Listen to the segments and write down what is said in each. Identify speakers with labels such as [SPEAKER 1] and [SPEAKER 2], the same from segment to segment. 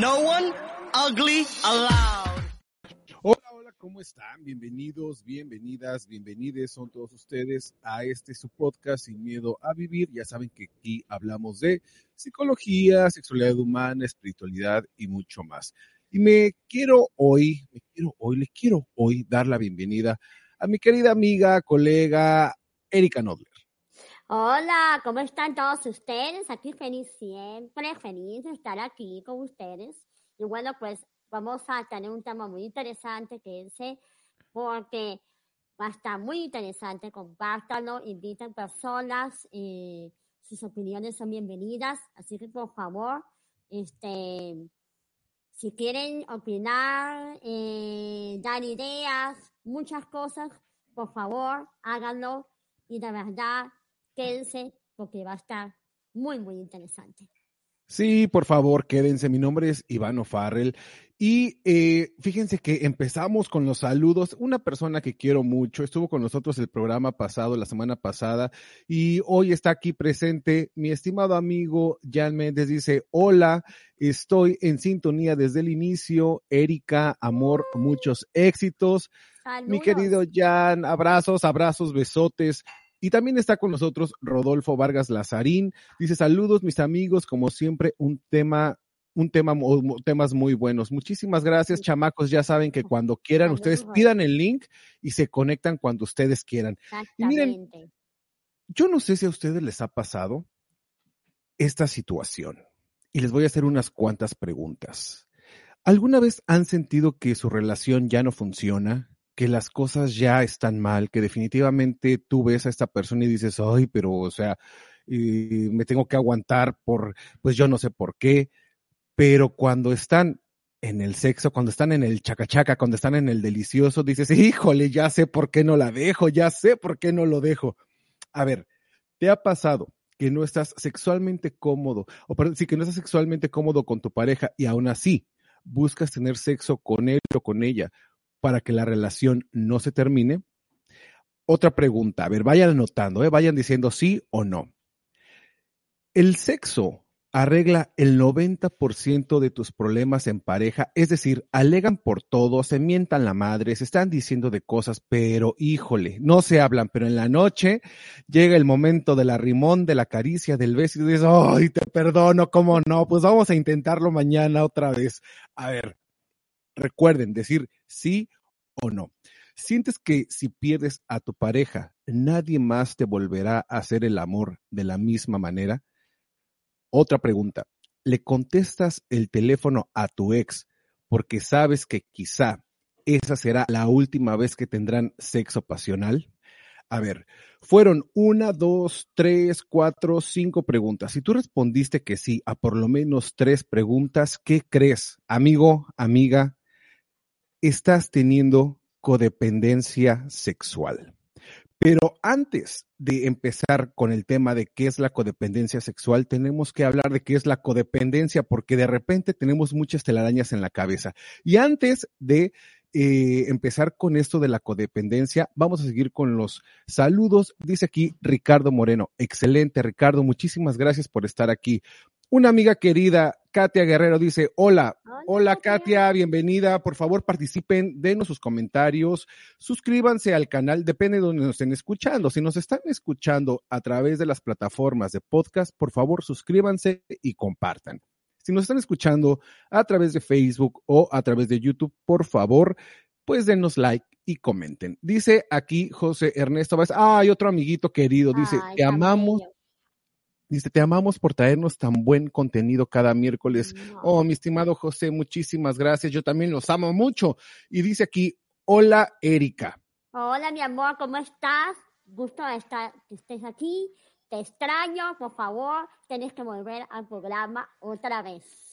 [SPEAKER 1] No one ugly allowed.
[SPEAKER 2] Hola, hola, ¿cómo están? Bienvenidos, bienvenidas, bienvenides son todos ustedes a este su podcast Sin Miedo a Vivir. Ya saben que aquí hablamos de psicología, sexualidad humana, espiritualidad y mucho más. Y me quiero hoy, me quiero hoy, le quiero hoy dar la bienvenida a mi querida amiga, colega Erika Nodler.
[SPEAKER 3] Hola, ¿cómo están todos ustedes? Aquí feliz siempre, feliz de estar aquí con ustedes. Y bueno, pues vamos a tener un tema muy interesante que es porque va a estar muy interesante, compártanlo, inviten personas y sus opiniones son bienvenidas, así que por favor, este, si quieren opinar, eh, dar ideas, muchas cosas, por favor, háganlo y de verdad, quédense porque va a estar muy, muy interesante.
[SPEAKER 2] Sí, por favor, quédense. Mi nombre es Ivano Farrell. Y eh, fíjense que empezamos con los saludos. Una persona que quiero mucho estuvo con nosotros el programa pasado, la semana pasada, y hoy está aquí presente. Mi estimado amigo Jan Méndez dice, hola, estoy en sintonía desde el inicio. Erika, amor, muchos éxitos. Mi
[SPEAKER 3] Saludos.
[SPEAKER 2] querido Jan, abrazos, abrazos, besotes. Y también está con nosotros Rodolfo Vargas Lazarín. Dice, saludos mis amigos, como siempre, un tema, un tema, temas muy buenos. Muchísimas gracias, chamacos. Ya saben que cuando quieran, ustedes pidan el link y se conectan cuando ustedes quieran. Y miren,
[SPEAKER 3] Exactamente.
[SPEAKER 2] Yo no sé si a ustedes les ha pasado esta situación. Y les voy a hacer unas cuantas preguntas. ¿Alguna vez han sentido que su relación ya no funciona? Que las cosas ya están mal, que definitivamente tú ves a esta persona y dices, ay, pero, o sea, eh, me tengo que aguantar por, pues yo no sé por qué, pero cuando están en el sexo, cuando están en el chacachaca, cuando están en el delicioso, dices, híjole, ya sé por qué no la dejo, ya sé por qué no lo dejo. A ver, ¿te ha pasado que no estás sexualmente cómodo, o perdón, sí, que no estás sexualmente cómodo con tu pareja y aún así buscas tener sexo con él o con ella para que la relación no se termine? Otra pregunta, a ver, vayan anotando, ¿eh? vayan diciendo sí o no. El sexo arregla el 90% de tus problemas en pareja, es decir, alegan por todo, se mientan la madre, se están diciendo de cosas, pero híjole, no se hablan, pero en la noche llega el momento del arrimón, de la caricia, del beso y dices, ay, te perdono, ¿cómo no? Pues vamos a intentarlo mañana otra vez. A ver, recuerden decir sí o no. ¿Sientes que si pierdes a tu pareja, nadie más te volverá a hacer el amor de la misma manera? Otra pregunta. ¿Le contestas el teléfono a tu ex porque sabes que quizá esa será la última vez que tendrán sexo pasional? A ver, fueron una, dos, tres, cuatro, cinco preguntas. Si tú respondiste que sí a por lo menos tres preguntas, ¿qué crees, amigo, amiga? Estás teniendo codependencia sexual. Pero antes de empezar con el tema de qué es la codependencia sexual, tenemos que hablar de qué es la codependencia, porque de repente tenemos muchas telarañas en la cabeza. Y antes de eh, empezar con esto de la codependencia, vamos a seguir con los saludos. Dice aquí Ricardo Moreno. Excelente, Ricardo. Muchísimas gracias por estar aquí. Una amiga querida, Katia Guerrero, dice, hola, hola, Katia, bienvenida. Por favor, participen, denos sus comentarios, suscríbanse al canal, depende de donde nos estén escuchando. Si nos están escuchando a través de las plataformas de podcast, por favor, suscríbanse y compartan. Si nos están escuchando a través de Facebook o a través de YouTube, por favor, pues denos like y comenten. Dice aquí José Ernesto Vázquez, ay, otro amiguito querido, dice, te amamos. Dice, te amamos por traernos tan buen contenido cada miércoles. Oh, mi estimado José, muchísimas gracias. Yo también los amo mucho. Y dice aquí, hola, Erika.
[SPEAKER 3] Hola, mi amor, ¿cómo estás? Gusto de estar, que estés aquí. Te extraño, por favor, tienes que volver al programa otra vez.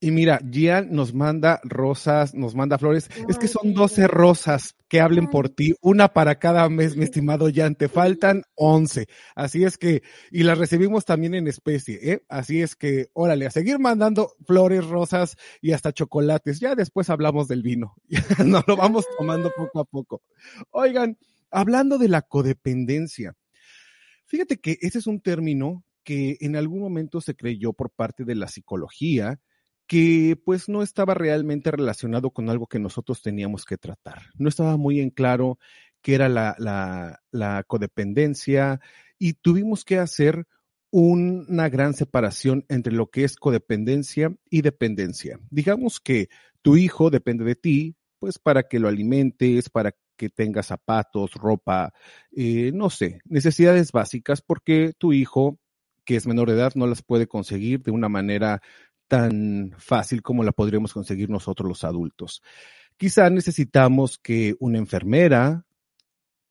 [SPEAKER 2] Y mira, Gian nos manda rosas, nos manda flores. es que son 12 rosas que hablen por ti, una para cada mes, mi estimado Gian. Te faltan 11. Así es que, y las recibimos también en especie, ¿eh? Así es que, órale, a seguir mandando flores, rosas y hasta chocolates. Ya después hablamos del vino. Nos lo vamos tomando poco a poco. Oigan, hablando de la codependencia, fíjate que ese es un término que en algún momento se creyó por parte de la psicología que pues no estaba realmente relacionado con algo que nosotros teníamos que tratar. No estaba muy en claro qué era la, la, la codependencia y tuvimos que hacer una gran separación entre lo que es codependencia y dependencia. Digamos que tu hijo depende de ti, pues para que lo alimentes, para que tenga zapatos, ropa, eh, no sé, necesidades básicas, porque tu hijo, que es menor de edad, no las puede conseguir de una manera tan fácil como la podríamos conseguir nosotros los adultos. Quizá necesitamos que una enfermera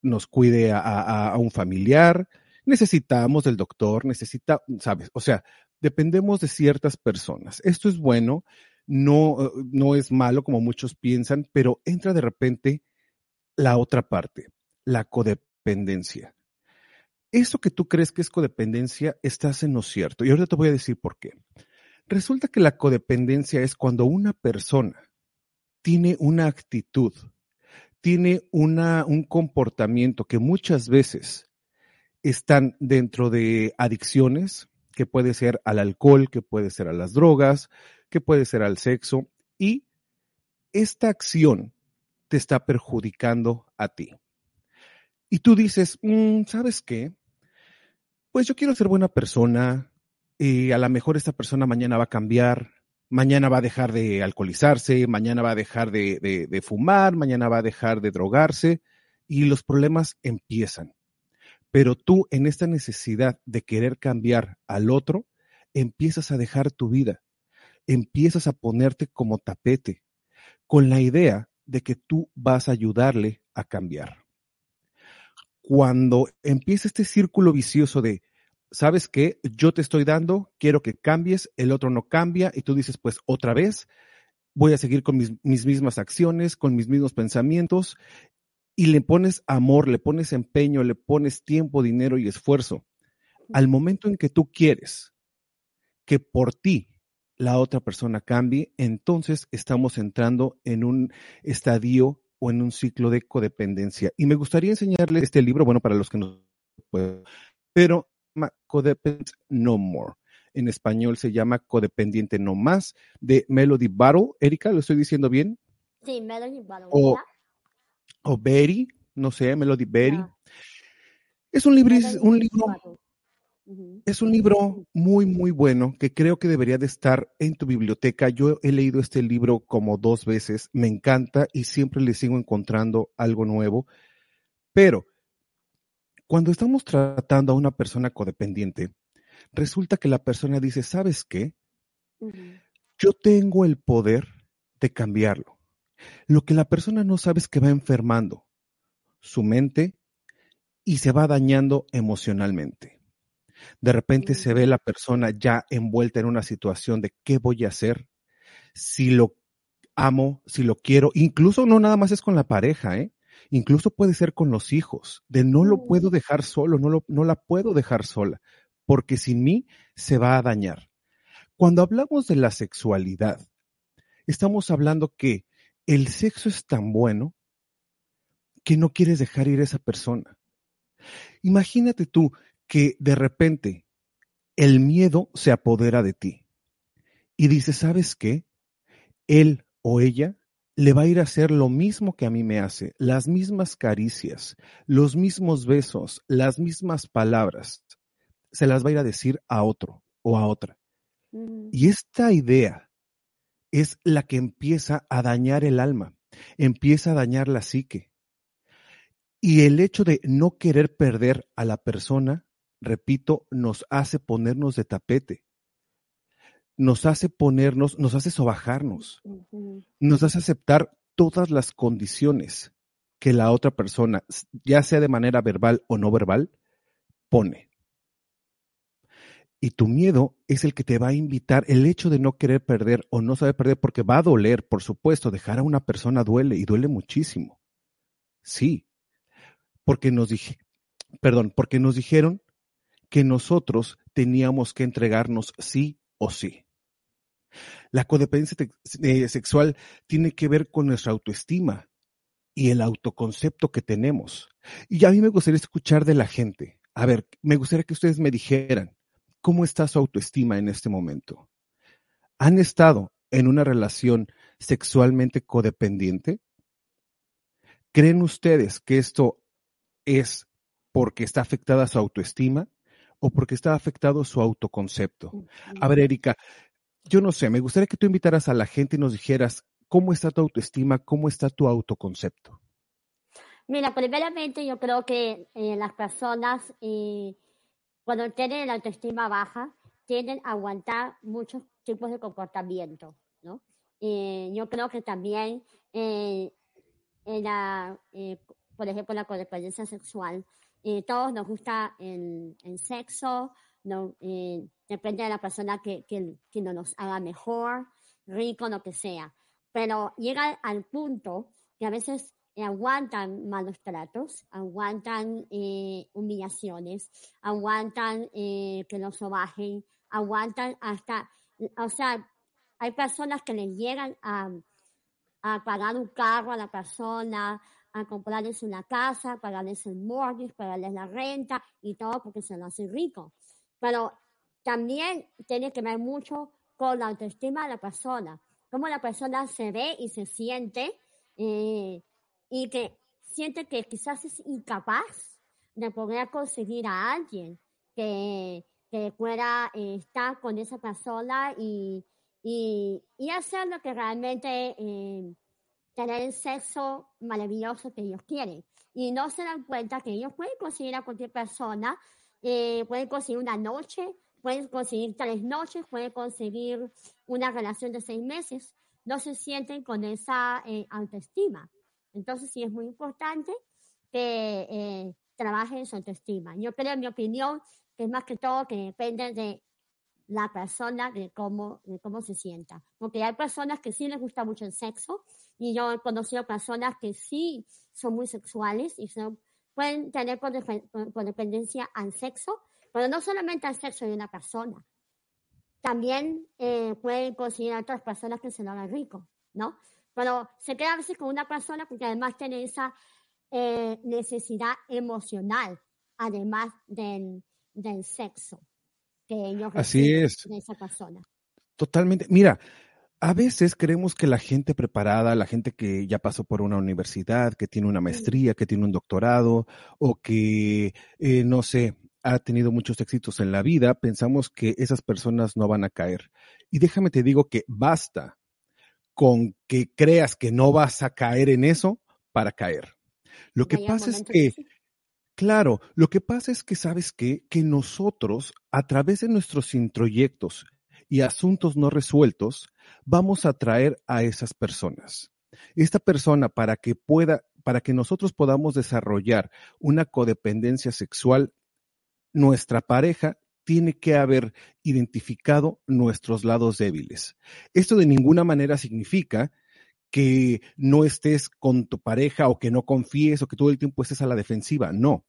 [SPEAKER 2] nos cuide a, un familiar, necesitamos del doctor, necesita, sabes, o sea, dependemos de ciertas personas. Esto es bueno, no, no es malo como muchos piensan, pero entra de repente la otra parte, la codependencia. Eso que tú crees que es codependencia, estás en lo cierto. Y ahorita te voy a decir por qué. Resulta que la codependencia es cuando una persona tiene una actitud, tiene una, un comportamiento que muchas veces están dentro de adicciones, que puede ser al alcohol, que puede ser a las drogas, que puede ser al sexo, y esta acción te está perjudicando a ti. Y tú dices, mm, ¿sabes qué? Pues yo quiero ser buena persona, y a lo mejor esta persona mañana va a cambiar, mañana va a dejar de alcoholizarse, mañana va a dejar de, de, fumar, mañana va a dejar de drogarse y los problemas empiezan. Pero tú en esta necesidad de querer cambiar al otro, empiezas a dejar tu vida, empiezas a ponerte como tapete, con la idea de que tú vas a ayudarle a cambiar. Cuando empieza este círculo vicioso de ¿sabes qué? Yo te estoy dando, quiero que cambies, el otro no cambia y tú dices, pues otra vez, voy a seguir con mis, mismas acciones, con mis mismos pensamientos y le pones amor, le pones empeño, le pones tiempo, dinero y esfuerzo. Al momento en que tú quieres que por ti la otra persona cambie, entonces estamos entrando en un estadio o en un ciclo de codependencia. Y me gustaría enseñarle este libro, bueno, para los que no pueden, pero Codependent No More. En español se llama Codependiente No Más, de Melody Battle. Erika, ¿lo estoy diciendo bien?
[SPEAKER 3] Sí, Melody Battle.
[SPEAKER 2] O, o Betty, no sé, Melody Betty. Es un, libro, un libro, es un libro muy, muy bueno que creo que debería de estar en tu biblioteca. Yo he leído este libro como dos veces, me encanta y siempre le sigo encontrando algo nuevo. Pero cuando estamos tratando a una persona codependiente, resulta que la persona dice, ¿sabes qué? Yo tengo el poder de cambiarlo. Lo que la persona no sabe es que va enfermando su mente y se va dañando emocionalmente. De repente se ve la persona ya envuelta en una situación de qué voy a hacer, si lo amo, si lo quiero, incluso no nada más es con la pareja, ¿eh? Incluso puede ser con los hijos, de no lo
[SPEAKER 3] Mm.
[SPEAKER 2] puedo dejar solo, no, lo, no la puedo dejar sola, porque sin mí se va a dañar. Cuando hablamos de la sexualidad, estamos hablando que el sexo es tan bueno que no quieres dejar ir a esa persona. Imagínate tú que de repente el miedo se apodera de ti y dices, ¿sabes qué? Él o ella le va a ir a hacer lo mismo que a mí me hace, las mismas caricias, los mismos besos, las mismas palabras, se las va a ir a decir a otro o a otra. Y esta idea es la que empieza a dañar el alma, empieza a dañar la psique. Y el hecho de no querer perder a la persona, repito, nos hace ponernos de tapete, nos hace ponernos, nos hace sobajarnos, nos hace aceptar todas las condiciones que la otra persona, ya sea de manera verbal o no verbal, pone. Y tu miedo es el que te va a invitar, el hecho de no querer perder o no saber perder, porque va a doler, por supuesto, dejar a una persona duele y duele muchísimo. Sí, porque nos dije, perdón, porque nos dijeron que nosotros teníamos que entregarnos sí o sí. La codependencia eh, sexual tiene que ver con nuestra autoestima y el autoconcepto que tenemos. Y a mí me gustaría escuchar de la gente. A ver, me gustaría que ustedes me dijeran, ¿cómo está su autoestima en este momento? ¿Han estado en una relación sexualmente codependiente? ¿Creen ustedes que esto es porque está afectada su autoestima o porque está afectado su autoconcepto? A ver, Erika, yo no sé, me gustaría que tú invitaras a la gente y nos dijeras cómo está tu autoestima, cómo está tu autoconcepto.
[SPEAKER 3] Mira, primeramente yo creo que eh, las personas eh, cuando tienen la autoestima baja tienden a aguantar muchos tipos de comportamiento, ¿no? Eh, yo creo que también la, por ejemplo, la codependencia sexual, todos nos gusta el sexo, no, eh, depende de la persona que, que, nos haga mejor, rico, lo que sea. Pero llega al punto que a veces eh, aguantan malos tratos, aguantan eh, humillaciones, aguantan eh, que los sobajen, aguantan hasta, o sea, hay personas que les llegan a, a pagar un carro a la persona, a comprarles una casa, pagarles el mortgage, pagarles la renta y todo porque se lo hace rico. Pero también tiene que ver mucho con la autoestima de la persona, cómo la persona se ve y se siente eh, y que siente que quizás es incapaz de poder conseguir a alguien que, que pueda eh, estar con esa persona y, y, y hacer lo que realmente eh, tener el sexo maravilloso que ellos quieren. Y no se dan cuenta que ellos pueden conseguir a cualquier persona, eh, pueden conseguir una noche, pueden conseguir tres noches, pueden conseguir una relación de seis meses. No se sienten con esa eh, autoestima. Entonces sí es muy importante que eh, trabajen su autoestima. Yo creo, en mi opinión, que es más que todo que depende de la persona, de cómo, de cómo se sienta. Porque hay personas que sí les gusta mucho el sexo y yo he conocido personas que sí son muy sexuales y son, pueden tener codependencia al sexo, pero no solamente al sexo de una persona. También eh, pueden conseguir a otras personas que se lo hagan rico, ¿no? Pero se queda a veces con una persona porque además tiene esa eh, necesidad emocional, además del, del sexo que ellos
[SPEAKER 2] Así
[SPEAKER 3] reciben
[SPEAKER 2] es.
[SPEAKER 3] de esa persona.
[SPEAKER 2] Totalmente. Mira, a veces creemos que la gente preparada, la gente que ya pasó por una universidad, que tiene una maestría, que tiene un doctorado o que, eh, no sé, ha tenido muchos éxitos en la vida, pensamos que esas personas no van a caer. Y déjame te digo que basta con que creas que no vas a caer en eso para caer. Lo que pasa es que,
[SPEAKER 3] sí.
[SPEAKER 2] claro, lo que pasa es que, ¿sabes qué? Que nosotros, a través de nuestros introyectos y asuntos no resueltos, vamos a atraer a esas personas. Esta persona, para que pueda, para que nosotros podamos desarrollar una codependencia sexual, nuestra pareja tiene que haber identificado nuestros lados débiles. Esto de ninguna manera significa que no estés con tu pareja o que no confíes o que todo el tiempo estés a la defensiva, no.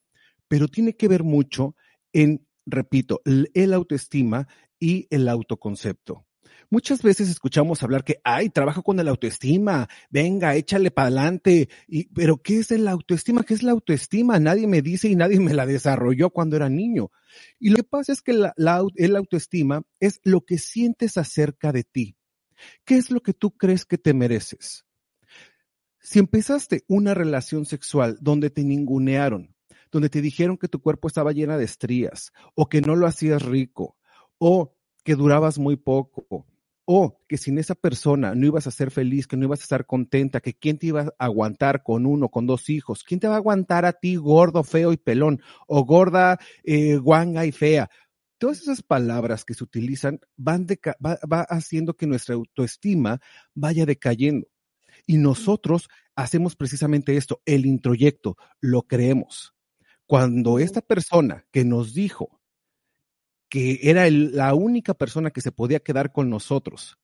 [SPEAKER 2] Pero tiene que ver mucho en, repito, el autoestima y el autoconcepto. Muchas veces escuchamos hablar que, ay, trabaja con el autoestima, venga, échale para adelante. Y, pero, ¿qué es el autoestima? ¿Qué es la autoestima? Nadie me dice y nadie me la desarrolló cuando era niño. Y lo que pasa es que la, el autoestima es lo que sientes acerca de ti. ¿Qué es lo que tú crees que te mereces? Si empezaste una relación sexual donde te ningunearon, donde te dijeron que tu cuerpo estaba llena de estrías, o que no lo hacías rico, o que durabas muy poco, o que sin esa persona no ibas a ser feliz, que no ibas a estar contenta, que quién te iba a aguantar con uno, con dos hijos, quién te va a aguantar a ti gordo, feo y pelón, o gorda, eh, guanga y fea. Todas esas palabras que se utilizan van va, va haciendo que nuestra autoestima vaya decayendo. Y nosotros hacemos precisamente esto, el introyecto, lo creemos. Cuando esta persona que nos dijo que era la única persona que se podía quedar con nosotros,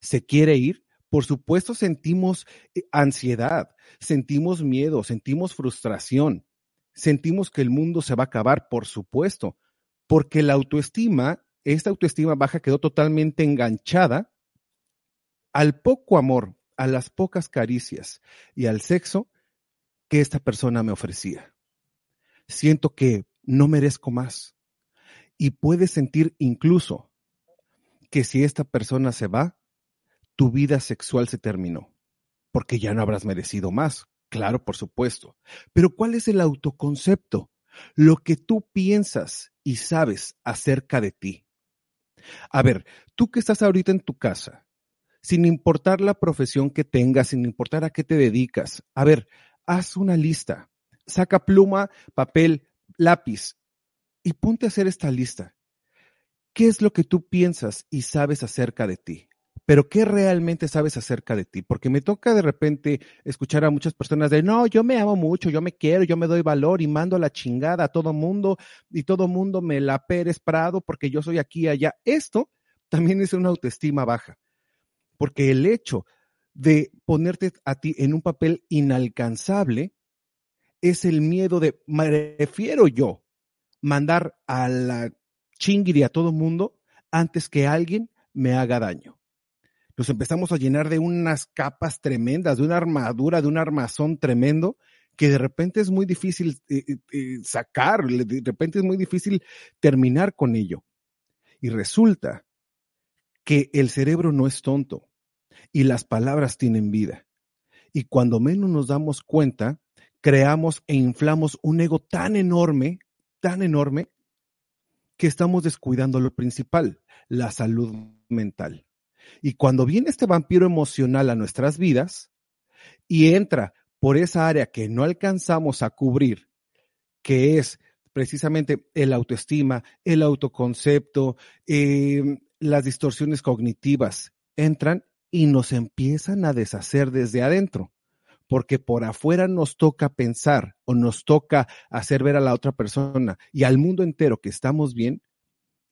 [SPEAKER 2] se quiere ir, por supuesto sentimos eh, ansiedad, sentimos miedo, sentimos frustración, sentimos que el mundo se va a acabar, por supuesto, porque la autoestima, esta autoestima baja quedó totalmente enganchada al poco amor, a las pocas caricias y al sexo que esta persona me ofrecía. Siento que no merezco más y puedes sentir incluso que si esta persona se va, tu vida sexual se terminó, porque ya no habrás merecido más. Claro, por supuesto. Pero ¿cuál es el autoconcepto? Lo que tú piensas y sabes acerca de ti. A ver, tú que estás ahorita en tu casa, sin importar la profesión que tengas, sin importar a qué te dedicas, a ver, haz una lista, saca pluma, papel, lápiz y ponte a hacer esta lista. ¿Qué es lo que tú piensas y sabes acerca de ti? Pero ¿qué realmente sabes acerca de ti? Porque me toca de repente escuchar a muchas personas de, no, yo me amo mucho, yo me quiero, yo me doy valor y mando la chingada a todo mundo y todo mundo me la Pérez Prado porque yo soy aquí y allá. Esto también es una autoestima baja. Porque el hecho de ponerte a ti en un papel inalcanzable es el miedo de, me refiero yo, mandar a la chingiri a todo mundo antes que alguien me haga daño. Nos empezamos a llenar de unas capas tremendas, de una armadura, de un armazón tremendo, que de repente es muy difícil eh, eh, eh, sacar, de repente es muy difícil terminar con ello. Y resulta que el cerebro no es tonto y las palabras tienen vida. Y cuando menos nos damos cuenta, creamos e inflamos un ego tan enorme tan enorme que estamos descuidando lo principal, la salud mental. Y cuando viene este vampiro emocional a nuestras vidas y entra por esa área que no alcanzamos a cubrir, que es precisamente el autoestima, el autoconcepto, em, las distorsiones cognitivas, entran y nos empiezan a deshacer desde adentro porque por afuera nos toca pensar o nos toca hacer ver a la otra persona y al mundo entero que estamos bien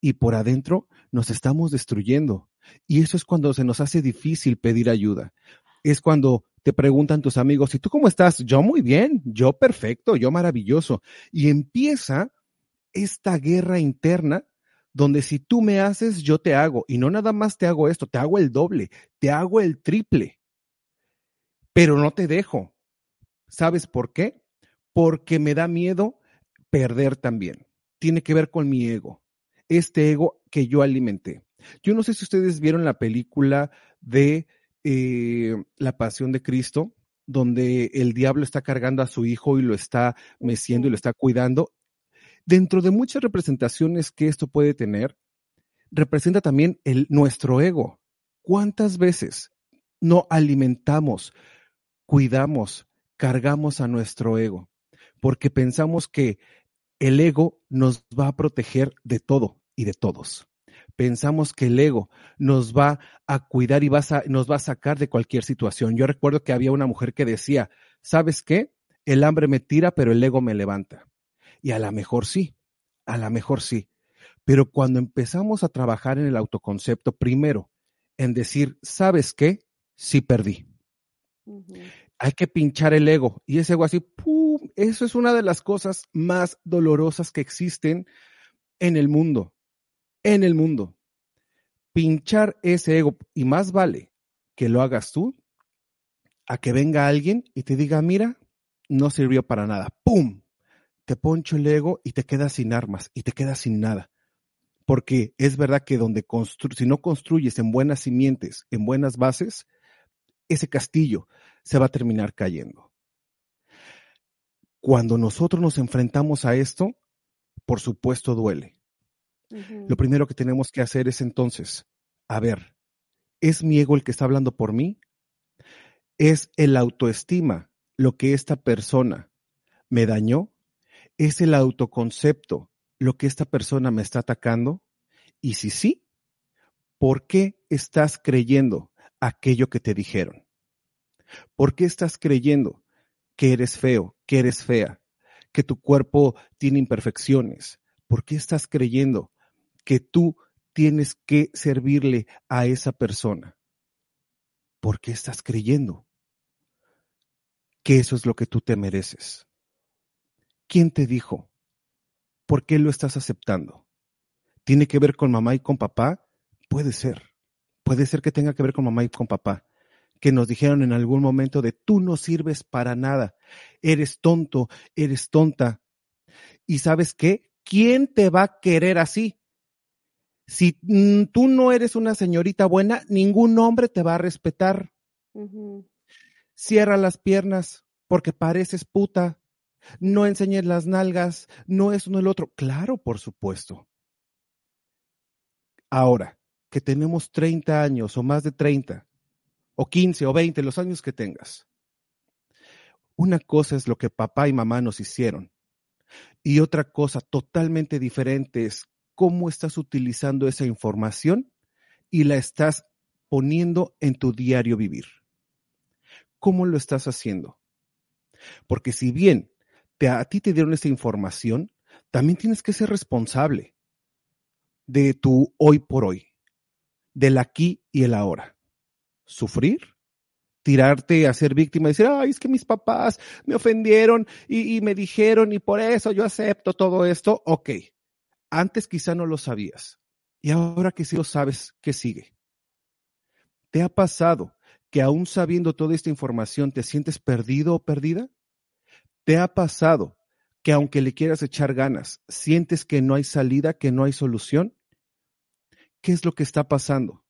[SPEAKER 2] y por adentro nos estamos destruyendo. Y eso es cuando se nos hace difícil pedir ayuda. Es cuando te preguntan tus amigos, ¿y tú cómo estás? Yo muy bien, yo perfecto, yo maravilloso. Y empieza esta guerra interna donde si tú me haces, yo te hago. Y no nada más te hago esto, te hago el doble, te hago el triple pero no te dejo. ¿Sabes por qué? Porque me da miedo perder también. Tiene que ver con mi ego, este ego que yo alimenté. Yo no sé si ustedes vieron la película de eh, La Pasión de Cristo, donde el diablo está cargando a su hijo y lo está meciendo y lo está cuidando. Dentro de muchas representaciones que esto puede tener, representa también el, nuestro ego. ¿Cuántas veces no alimentamos cuidamos, cargamos a nuestro ego, porque pensamos que el ego nos va a proteger de todo y de todos. Pensamos que el ego nos va a cuidar y nos va a sacar de cualquier situación. Yo recuerdo que había una mujer que decía, ¿sabes qué? El hambre me tira, pero el ego me levanta. Y a lo mejor sí, a lo mejor sí. Pero cuando empezamos a trabajar en el autoconcepto, primero, en decir, ¿sabes qué? Sí perdí Hay que pinchar el ego. Y ese ego así, ¡pum! Eso es una de las cosas más dolorosas que existen en el mundo. En el mundo. Pinchar ese ego. Y más vale que lo hagas tú a que venga alguien y te diga, mira, no sirvió para nada. ¡Pum! Te poncho el ego y te quedas sin armas y te quedas sin nada. Porque es verdad que donde si no construyes en buenas simientes, en buenas bases, ese castillo se va a terminar cayendo. Cuando nosotros nos enfrentamos a esto, por supuesto duele. Lo primero que tenemos que hacer es entonces, a ver, ¿es mi ego el que está hablando por mí? ¿Es el autoestima lo que esta persona me dañó? ¿Es el autoconcepto lo que esta persona me está atacando? Y si sí, ¿por qué estás creyendo aquello que te dijeron? ¿Por qué estás creyendo que eres feo, que eres fea, que tu cuerpo tiene imperfecciones? ¿Por qué estás creyendo que tú tienes que servirle a esa persona? ¿Por qué estás creyendo que eso es lo que tú te mereces? ¿Quién te dijo? ¿Por qué lo estás aceptando? ¿Tiene que ver con mamá y con papá? Puede ser. Puede ser que tenga que ver con mamá y con papá, que nos dijeron en algún momento de tú no sirves para nada, eres tonto, eres tonta. ¿Y sabes qué? ¿Quién te va a querer así? Si mm, tú no eres una señorita buena, ningún hombre te va a respetar. Cierra las piernas porque pareces puta. No enseñes las nalgas, no es uno el otro. Claro, por supuesto. Ahora, que tenemos 30 años o más de 30, o 15 o 20, los años que tengas. Una cosa es lo que papá y mamá nos hicieron y otra cosa totalmente diferente es cómo estás utilizando esa información y la estás poniendo en tu diario vivir. ¿Cómo lo estás haciendo? Porque si bien te, a ti te dieron esa información, también tienes que ser responsable de tu hoy por hoy, del aquí y el ahora. Sufrir, tirarte a ser víctima y decir, ay, es que mis papás me ofendieron y, y me dijeron y por eso yo acepto todo esto. Ok, antes quizá no lo sabías y ahora que sí lo sabes, ¿qué sigue? ¿Te ha pasado que aún sabiendo toda esta información te sientes perdido o perdida? ¿Te ha pasado que aunque le quieras echar ganas, sientes que no hay salida, que no hay solución? ¿Qué es lo que está pasando?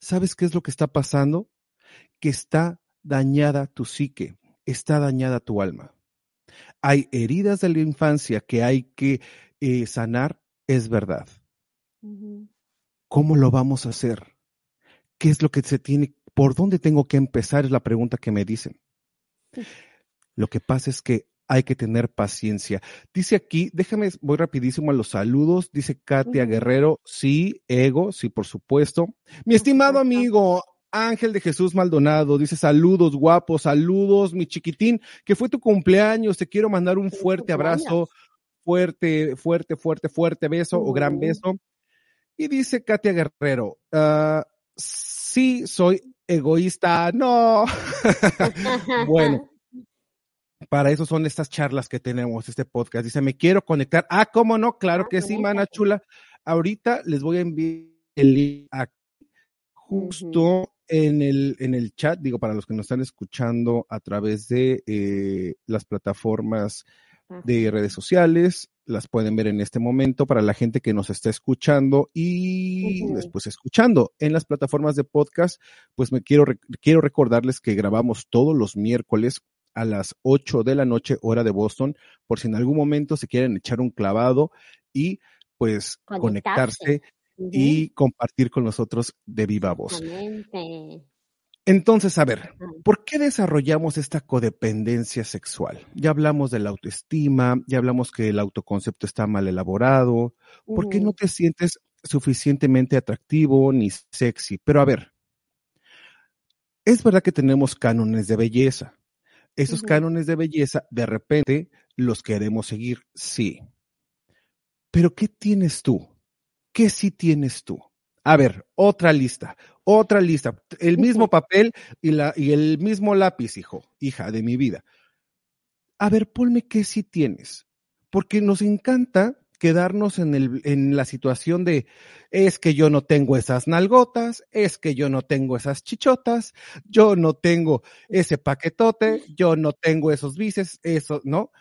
[SPEAKER 2] ¿Sabes qué es lo que está pasando? Que está dañada tu psique, está dañada tu alma. Hay heridas de la infancia que hay que eh, sanar, es verdad. ¿Cómo lo vamos a hacer? ¿Qué es lo que se tiene? ¿Por dónde tengo que empezar? Es la pregunta que me dicen. Lo que pasa es que hay que tener paciencia. Dice aquí, déjame, voy rapidísimo a los saludos. Dice Katia. Guerrero, sí, ego, sí, por supuesto. Mi estimado amigo Ángel de Jesús Maldonado, dice saludos, guapos, saludos, mi chiquitín, que fue tu cumpleaños. Te quiero mandar un fuerte abrazo, fuerte, fuerte, fuerte, fuerte beso o gran beso. Y dice Katia Guerrero, ah, sí, soy egoísta. No. bueno, para eso son estas charlas que tenemos, este podcast. Dice, me quiero conectar. Ah, ¿cómo no? Claro
[SPEAKER 3] Ah,
[SPEAKER 2] que sí, mana chula. Ahorita les voy a enviar el link aquí, justo en el, en el chat, digo, para los que nos están escuchando a través de eh, las plataformas de redes sociales, las pueden ver en este momento para la gente que nos está escuchando y después escuchando en las plataformas de podcast, pues me quiero, quiero recordarles que grabamos todos los miércoles a las 8 de la noche, hora de Boston, por si en algún momento se quieren echar un clavado y pues
[SPEAKER 3] Conectarse.
[SPEAKER 2] y compartir con nosotros de viva voz. Entonces, a ver,
[SPEAKER 3] Ujú.
[SPEAKER 2] ¿por qué desarrollamos esta codependencia sexual? Ya hablamos de la autoestima, ya hablamos que el autoconcepto está mal elaborado. ¿Por qué no te sientes suficientemente atractivo ni sexy? Pero a ver, es verdad que tenemos cánones de belleza. Esos cánones de belleza, de repente, los queremos seguir, sí. Pero ¿qué tienes tú? ¿Qué sí tienes tú? A ver, otra lista, otra lista, el mismo papel y, la, y el mismo lápiz, hijo, hija de mi vida. A ver, ponme qué sí tienes, porque nos encanta quedarnos en, el, en la situación de es que yo no tengo esas nalgotas, es que yo no tengo esas chichotas, yo no tengo ese paquetote, yo no tengo esos bices, eso, ¿no?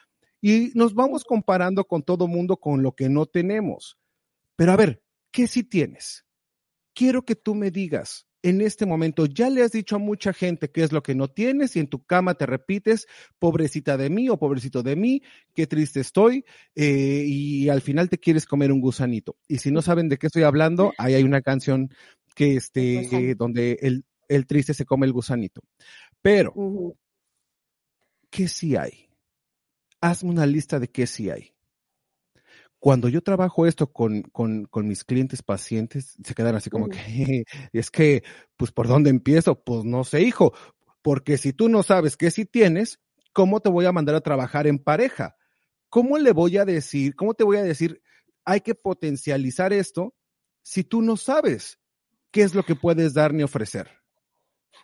[SPEAKER 2] Y nos vamos comparando con todo mundo con lo que no tenemos. Pero a ver, ¿qué sí tienes? Quiero que tú me digas, en este momento ya le has dicho a mucha gente qué es lo que no tienes y en tu cama te repites, pobrecita de mí o pobrecito de mí, qué triste estoy, eh, y al final te quieres comer un gusanito. Y si no saben de qué estoy hablando, ahí hay una canción que este, donde el, el, triste se come el gusanito. Pero, ¿qué sí hay? Hazme una lista de qué sí hay cuando yo trabajo esto con, con, con, mis clientes pacientes, se quedan así como que, es que, pues, ¿por dónde empiezo? Pues no sé, hijo, porque si tú no sabes qué sí tienes, ¿cómo te voy a mandar a trabajar en pareja? ¿Cómo le voy a decir, cómo te voy a decir, hay que potencializar esto si tú no sabes qué es lo que puedes dar ni ofrecer?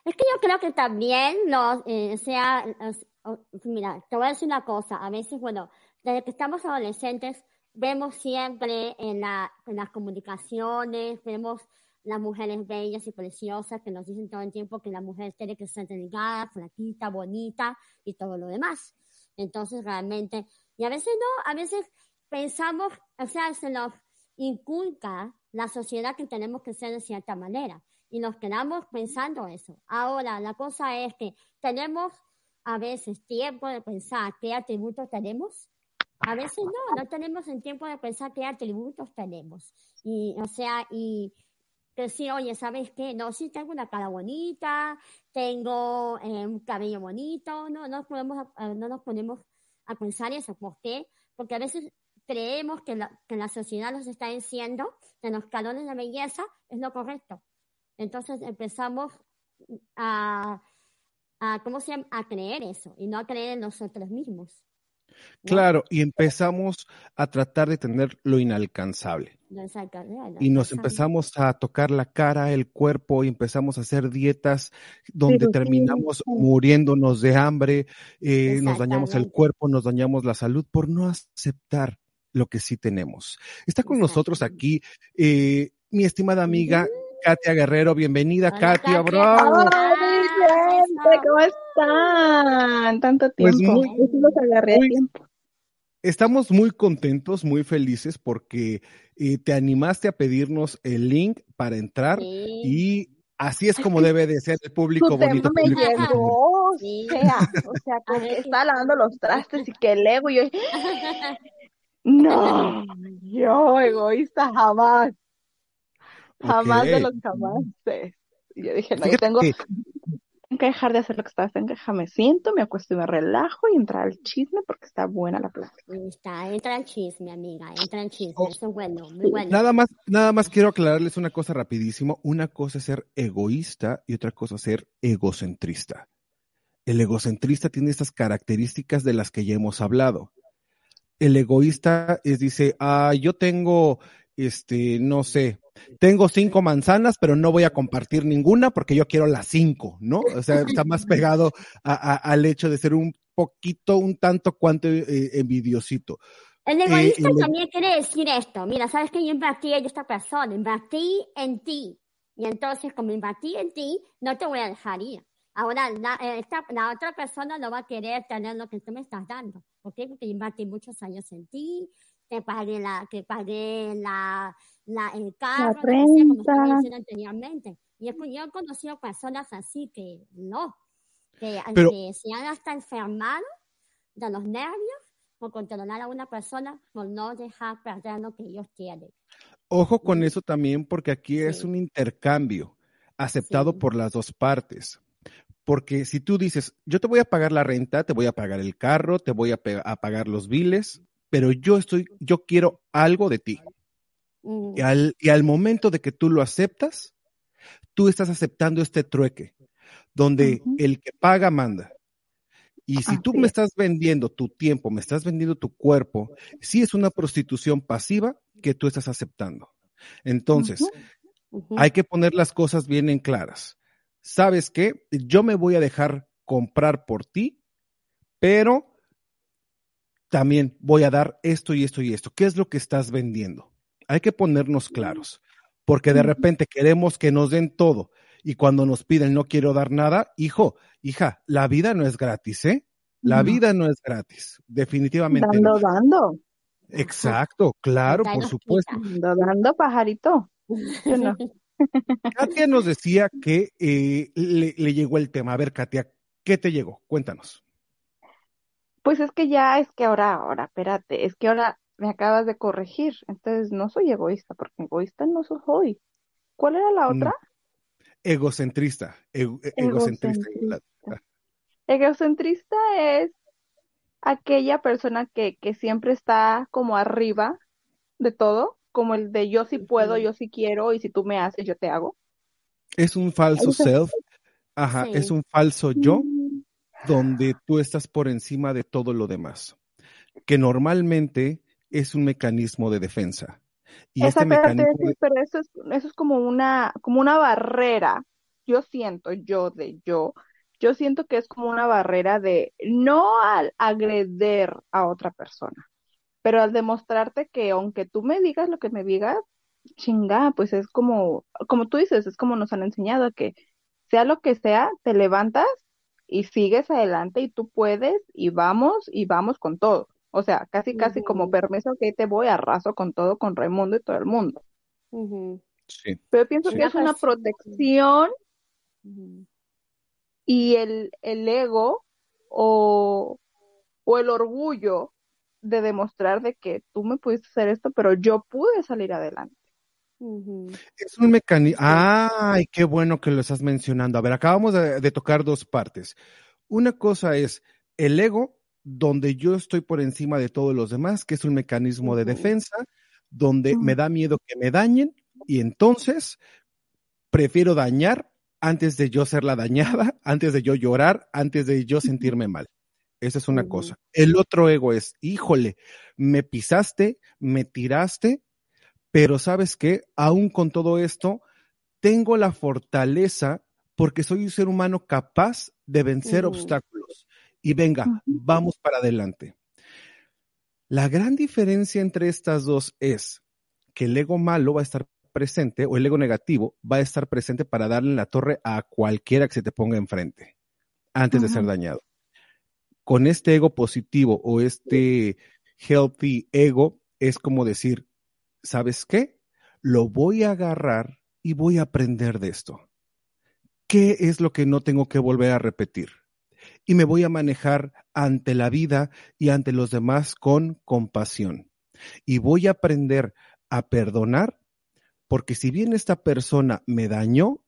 [SPEAKER 3] Es que yo creo que también no, eh, sea, mira, te voy a decir una cosa, a veces, bueno, desde que estamos adolescentes, vemos siempre en, la, en las comunicaciones, vemos las mujeres bellas y preciosas que nos dicen todo el tiempo que la mujer tiene que ser delgada, flaquita, bonita y todo lo demás. Entonces realmente, y a veces no, a veces pensamos, o sea, se nos inculca la sociedad que tenemos que ser de cierta manera y nos quedamos pensando eso. Ahora, la cosa es que tenemos a veces tiempo de pensar qué atributos tenemos a veces no, no tenemos el tiempo de pensar qué atributos tenemos. Y, o sea, y decir, oye, ¿sabes qué? No, sí tengo una cara bonita, tengo eh, un cabello bonito, no, no, podemos, eh, no nos ponemos a pensar eso. ¿Por qué? Porque a veces creemos que la, que la sociedad nos está diciendo que los calones de belleza es lo correcto. Entonces empezamos a, a, ¿cómo se llama? a creer eso y no a creer en nosotros mismos.
[SPEAKER 2] Claro, y empezamos a tratar de tener lo inalcanzable. Y nos empezamos a tocar la cara, el cuerpo, y empezamos a hacer dietas donde terminamos muriéndonos de hambre, eh, nos dañamos el cuerpo, nos dañamos la salud por no aceptar lo que sí tenemos. Está con nosotros aquí eh, mi estimada amiga Katia Guerrero. Bienvenida, Katia, bravo.
[SPEAKER 4] ¿Cómo están? Tanto pues tiempo.
[SPEAKER 2] Estamos muy contentos, muy felices porque eh, te animaste a pedirnos el link para entrar y así es como debe de ser el público bonito.
[SPEAKER 4] Me llegó, o sea, o sea, que estaba lavando los trastes y que el ego, y yo, no, yo egoísta jamás, jamás de los jamás. Y yo dije, no, yo tengo, tengo que dejar de hacer lo que estaba haciendo, déjame siento, me acuesto y me relajo y entrar al chisme porque está buena la plática.
[SPEAKER 3] Está, entra al chisme, amiga, entra al chisme, oh, eso es bueno, muy bueno.
[SPEAKER 2] Nada más, nada más quiero aclararles una cosa rapidísimo. Una cosa es ser egoísta y otra cosa es ser egocentrista. El egocentrista tiene estas características de las que ya hemos hablado. El egoísta es, dice, ah, yo tengo, este, no sé, tengo cinco manzanas, pero no voy a compartir ninguna porque yo quiero las cinco, ¿no? O sea, está más pegado al hecho de ser un poquito, un tanto cuanto eh, envidiosito.
[SPEAKER 3] El egoísta eh, también quiere decir esto. Mira, sabes que yo invertí en esta persona, invertí en ti. Y entonces, como invertí en ti, no te voy a dejar ir. Ahora, la, eh, la otra persona no va a querer tener lo que tú me estás dando. ¿Por qué? Porque invertí muchos años en ti, te pagué la, que pagué la, la, el carro, como anteriormente. Y yo he conocido personas así que no, que, se han hasta enfermado de los nervios por controlar a una persona por no dejar perder lo que ellos tienen.
[SPEAKER 2] Ojo con eso también, porque aquí es un intercambio aceptado por las dos partes. Porque si tú dices, yo te voy a pagar la renta, te voy a pagar el carro, te voy a, a pagar los biles, pero yo estoy, yo quiero algo de ti. Y, al, y al momento de que tú lo aceptas, tú estás aceptando este trueque, donde el que paga manda. Y si tú me estás vendiendo tu tiempo, me estás vendiendo tu cuerpo, sí es una prostitución pasiva que tú estás aceptando. Entonces, Hay que poner las cosas bien en claras. ¿Sabes qué? Yo me voy a dejar comprar por ti, pero también voy a dar esto y esto y esto. ¿Qué es lo que estás vendiendo? Hay que ponernos claros, porque de repente queremos que nos den todo y cuando nos piden no quiero dar nada, hijo, hija, la vida no es gratis, ¿eh? La vida no es gratis, definitivamente.
[SPEAKER 4] Dando, dando.
[SPEAKER 2] Exacto, claro, por supuesto.
[SPEAKER 4] Dando, dando, pajarito.
[SPEAKER 2] Katia nos decía que eh, le, le, llegó el tema. A ver, Katia, ¿qué te llegó? Cuéntanos.
[SPEAKER 4] Pues es que ya, es que ahora, ahora, espérate, es que ahora me acabas de corregir. Entonces no soy egoísta, porque egoísta no soy. ¿Cuál era la otra?
[SPEAKER 2] Egocentrista. egocentrista. Egocentrista.
[SPEAKER 4] Egocentrista es aquella persona que, que siempre está como arriba de todo, como el de yo sí puedo, yo sí quiero, y si tú me haces, yo te hago.
[SPEAKER 2] Es un falso self. Ajá, sí. es un falso yo
[SPEAKER 4] Mm,
[SPEAKER 2] donde tú estás por encima de todo lo demás, que normalmente es un mecanismo de defensa. Y
[SPEAKER 4] Esa,
[SPEAKER 2] este mecanismo
[SPEAKER 4] pero eso es, eso es como una, como una barrera. Yo siento, yo de yo, yo siento que es como una barrera de no al agreder a otra persona, pero al demostrarte que aunque tú me digas lo que me digas, chinga, pues es como, como tú dices, es como nos han enseñado que sea lo que sea, te levantas y sigues adelante y tú puedes y vamos y vamos con todo. O sea, casi, casi como permiso que te voy arraso con todo, con Raimundo y todo el mundo.
[SPEAKER 2] Sí.
[SPEAKER 4] Pero yo pienso
[SPEAKER 2] Sí.
[SPEAKER 4] que es una protección y el, el ego o, o el orgullo de demostrar de que tú me pudiste hacer esto, pero yo pude salir adelante.
[SPEAKER 2] Es un mecanismo. Ay, qué bueno que lo estás mencionando. A ver, acabamos de, de tocar dos partes. Una cosa es el ego, donde yo estoy por encima de todos los demás, que es un mecanismo de defensa, donde me da miedo que me dañen y entonces prefiero dañar antes de yo ser la dañada, antes de yo llorar, antes de yo sentirme mal. Esa es una cosa. El otro ego es, híjole, me pisaste, me tiraste, pero sabes qué, aún con todo esto, tengo la fortaleza porque soy un ser humano capaz de vencer obstáculos. Y venga, vamos para adelante. La gran diferencia entre estas dos es que el ego malo va a estar presente o el ego negativo va a estar presente para darle la torre a cualquiera que se te ponga enfrente antes de ser dañado. Con este ego positivo o este healthy ego es como decir, ¿sabes qué? Lo voy a agarrar y voy a aprender de esto. ¿Qué es lo que no tengo que volver a repetir? Y me voy a manejar ante la vida y ante los demás con compasión. Y voy a aprender a perdonar porque si bien esta persona me dañó,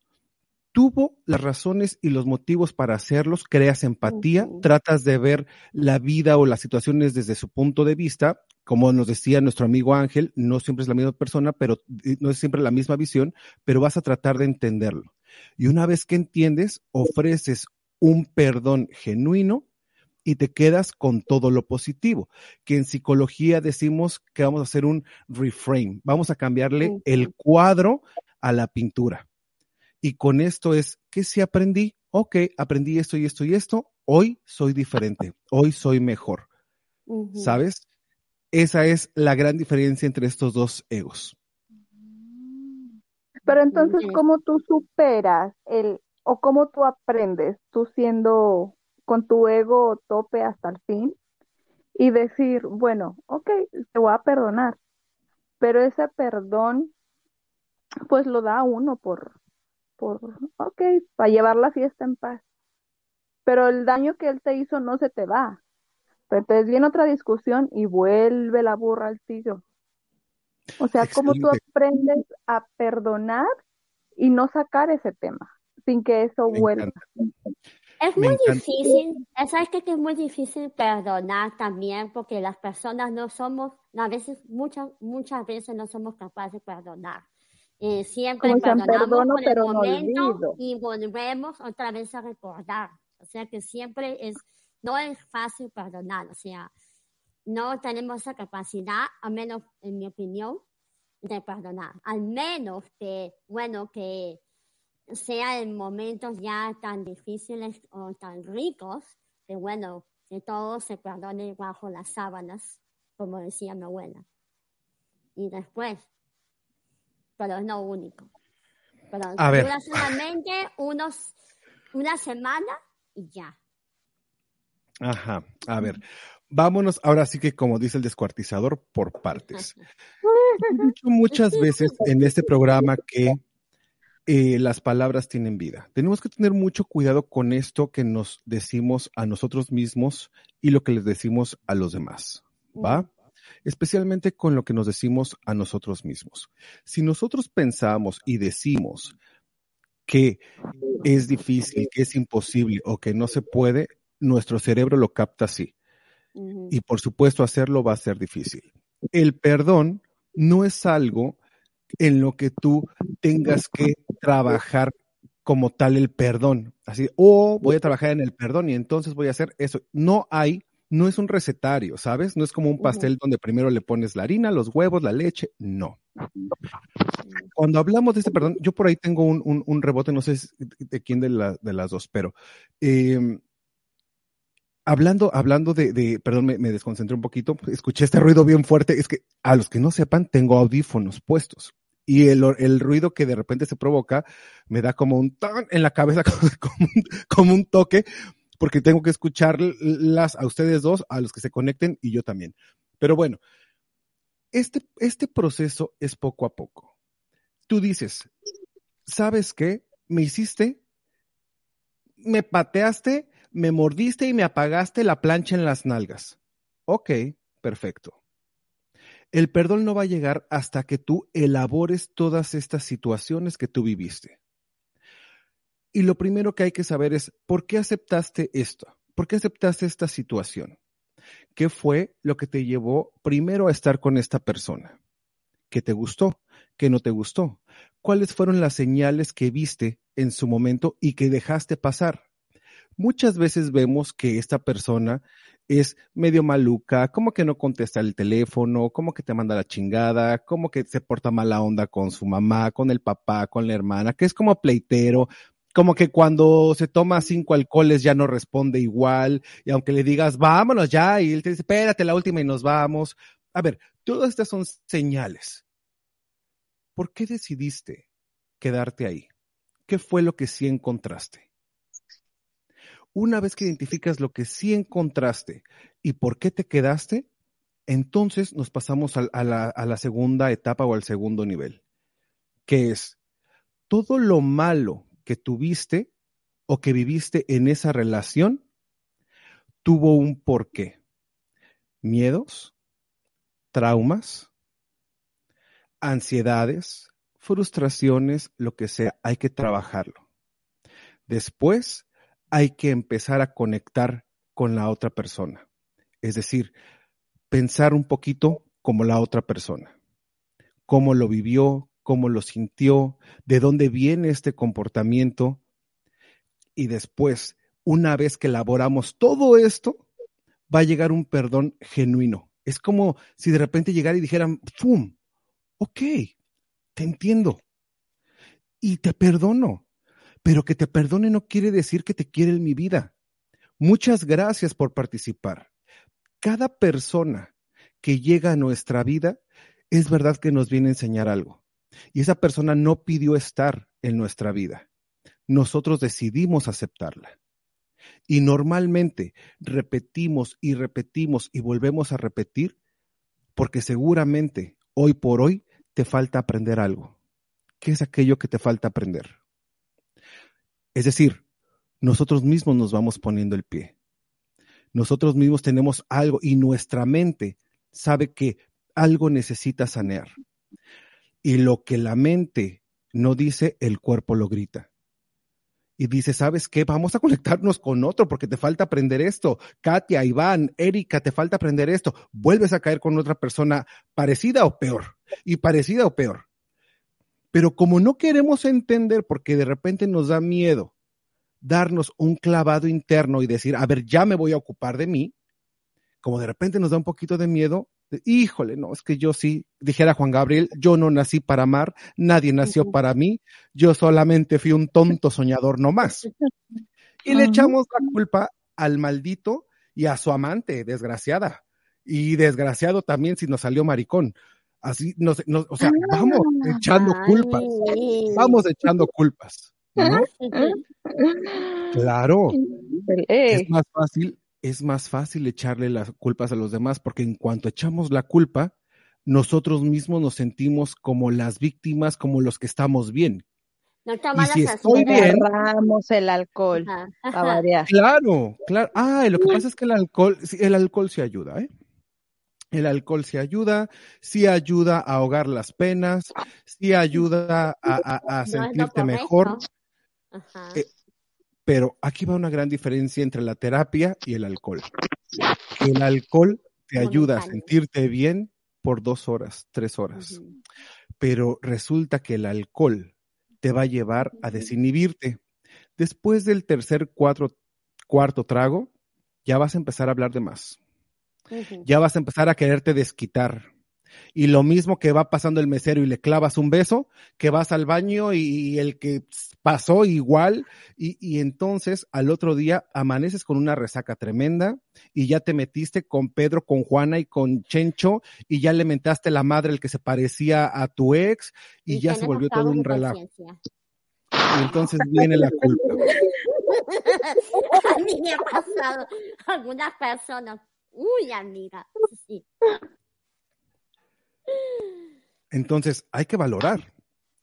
[SPEAKER 2] tuvo las razones y los motivos para hacerlos, creas empatía, tratas de ver la vida o las situaciones desde su punto de vista, como nos decía nuestro amigo Ángel, no siempre es la misma persona, pero eh, no es siempre la misma visión, pero vas a tratar de entenderlo. Y una vez que entiendes, ofreces un perdón genuino y te quedas con todo lo positivo, que en psicología decimos que vamos a hacer un reframe, vamos a cambiarle el cuadro a la pintura. Y con esto es, ¿qué sí aprendí? Ok, aprendí esto y esto y esto, hoy soy diferente, hoy soy mejor. ¿sabes? Esa es la gran diferencia entre estos dos egos.
[SPEAKER 4] Pero entonces. ¿cómo tú superas el, o cómo tú aprendes, tú siendo con tu ego tope hasta el fin, y decir, bueno, ok, te voy a perdonar, pero ese perdón, pues lo da uno por, por, ok, para llevar la fiesta en paz. Pero el daño que él te hizo no se te va. Pero entonces viene otra discusión y vuelve la burra al sillo. O sea, ¿cómo tú aprendes a perdonar y no sacar ese tema sin que eso
[SPEAKER 2] Me
[SPEAKER 4] vuelva?
[SPEAKER 2] encanta.
[SPEAKER 3] Es
[SPEAKER 2] Me
[SPEAKER 3] muy
[SPEAKER 2] encanta.
[SPEAKER 3] difícil, ¿sabes qué? Que es muy difícil perdonar también porque las personas no somos, a veces, muchas, muchas veces no somos capaces de perdonar. Eh, siempre
[SPEAKER 4] Como
[SPEAKER 3] perdonamos
[SPEAKER 4] perdono,
[SPEAKER 3] por el
[SPEAKER 4] pero
[SPEAKER 3] momento
[SPEAKER 4] olvido.
[SPEAKER 3] y volvemos otra vez a recordar. O sea que siempre es, no es fácil perdonar, o sea, no tenemos esa capacidad, a menos en mi opinión, de perdonar. Al menos que, bueno, que sea en momentos ya tan difíciles o tan ricos, que bueno, que todo se perdone bajo las sábanas, como decía mi abuela. Y después, pero lo único. Pero
[SPEAKER 2] A ver.
[SPEAKER 3] dura solamente unos, una semana y ya.
[SPEAKER 2] Ajá, a ver, vámonos ahora sí que como dice el descuartizador, por partes. He dicho muchas veces en este programa que eh, las palabras tienen vida. Tenemos que tener mucho cuidado con esto que nos decimos a nosotros mismos y lo que les decimos a los demás, ¿va? Especialmente con lo que nos decimos a nosotros mismos. Si nosotros pensamos y decimos que es difícil, que es imposible o que no se puede, nuestro cerebro lo capta así. Y por supuesto hacerlo va a ser difícil. El perdón no es algo en lo que tú tengas que trabajar como tal el perdón. Así, o voy a trabajar en el perdón y entonces voy a hacer eso. No hay, no es un recetario, ¿sabes? No es como un pastel donde primero le pones la harina, los huevos, la leche. No. Cuando hablamos de este perdón, yo por ahí tengo un, un- un rebote, no sé de quién de, la- de las dos, pero eh, hablando, hablando de, de- perdón, me, me desconcentré un poquito, escuché este ruido bien fuerte, es que a los que no sepan, tengo audífonos puestos. Y el, el ruido que de repente se provoca me da como un tan en la cabeza, como, como un toque, porque tengo que escucharlas a ustedes dos, a los que se conecten y yo también. Pero bueno, este, este proceso es poco a poco. Tú dices, ¿sabes qué? Me hiciste, me pateaste, me mordiste y me apagaste la plancha en las nalgas. Ok, perfecto. El perdón no va a llegar hasta que tú elabores todas estas situaciones que tú viviste. Y lo primero que hay que saber es, ¿por qué aceptaste esto? ¿Por qué aceptaste esta situación? ¿Qué fue lo que te llevó primero a estar con esta persona? ¿Qué te gustó? ¿Qué no te gustó? ¿Cuáles fueron las señales que viste en su momento y que dejaste pasar? Muchas veces vemos que esta persona es medio maluca, como que no contesta el teléfono, como que te manda la chingada, como que se porta mala onda con su mamá, con el papá, con la hermana, que es como pleitero, como que cuando se toma cinco alcoholes ya no responde igual, y aunque le digas, vámonos ya, y él te dice, espérate la última y nos vamos. A ver, todas estas son señales. ¿Por qué decidiste quedarte ahí? ¿Qué fue lo que sí encontraste? Una vez que identificas lo que sí encontraste y por qué te quedaste, entonces nos pasamos a, a, la, segunda etapa o al segundo nivel, que es todo lo malo que tuviste o que viviste en esa relación tuvo un porqué. Miedos, traumas, ansiedades, frustraciones, lo que sea, hay que trabajarlo. Después hay que empezar a conectar con la otra persona. Es decir, pensar un poquito como la otra persona. Cómo lo vivió, cómo lo sintió, de dónde viene este comportamiento. Y después, una vez que elaboramos todo esto, va a llegar un perdón genuino. Es como si de repente llegara y dijeran, ¡fum! Ok, te entiendo. Y te perdono. Pero que te perdone no quiere decir que te quiere en mi vida. Muchas gracias por participar. Cada persona que llega a nuestra vida es verdad que nos viene a enseñar algo. Y esa persona no pidió estar en nuestra vida. Nosotros decidimos aceptarla. Y normalmente repetimos y repetimos y volvemos a repetir porque seguramente hoy por hoy te falta aprender algo. ¿Qué es aquello que te falta aprender? Es decir, nosotros mismos nos vamos poniendo el pie. Nosotros mismos tenemos algo y nuestra mente sabe que algo necesita sanear. Y lo que la mente no dice, el cuerpo lo grita. Y dice, ¿sabes qué? Vamos a conectarnos con otro porque te falta aprender esto. Katia, Iván, Erika, te falta aprender esto. Vuelves a caer con otra persona parecida o peor. Y parecida o peor. Pero como no queremos entender porque de repente nos da miedo darnos un clavado interno y decir, a ver, ya me voy a ocupar de mí, como de repente nos da un poquito de miedo, híjole, no, es que yo sí, dijera Juan Gabriel, yo no nací para amar, nadie nació para mí, yo solamente fui un tonto soñador no más. Y le echamos la culpa al maldito y a su amante, desgraciada. Y desgraciado también si nos salió maricón. Así, no, no, o sea, vamos echando culpas, vamos echando culpas. Claro. Es más fácil, es más fácil echarle las culpas a los demás porque en cuanto echamos la culpa, nosotros mismos nos sentimos como las víctimas, como los que estamos bien.
[SPEAKER 3] No
[SPEAKER 2] y si estoy bien,
[SPEAKER 4] el alcohol
[SPEAKER 2] Claro, claro. Ah, lo que pasa es que el alcohol, el alcohol se ayuda, ¿eh? El alcohol sí ayuda, sí ayuda a ahogar las penas, sí ayuda a, sentirte mejor. Eh, pero aquí va una gran diferencia entre la terapia y el alcohol. El alcohol te ayuda a sentirte bien por dos horas, tres horas. Pero resulta que el alcohol te va a llevar a desinhibirte. Después del tercer, cuarto trago, ya vas a empezar a hablar de más ya vas a empezar a quererte desquitar. Y lo mismo que va pasando el mesero y le clavas un beso, que vas al baño y, el que pasó igual, y, entonces al otro día amaneces con una resaca tremenda y ya te metiste con Pedro, con Juana y con Chencho y ya le mentaste la madre el que se parecía a tu ex y, ya se volvió todo un relajo. Y entonces viene la culpa.
[SPEAKER 3] a mí me ha pasado algunas personas Uy, amiga. Sí.
[SPEAKER 2] Entonces, hay que valorar,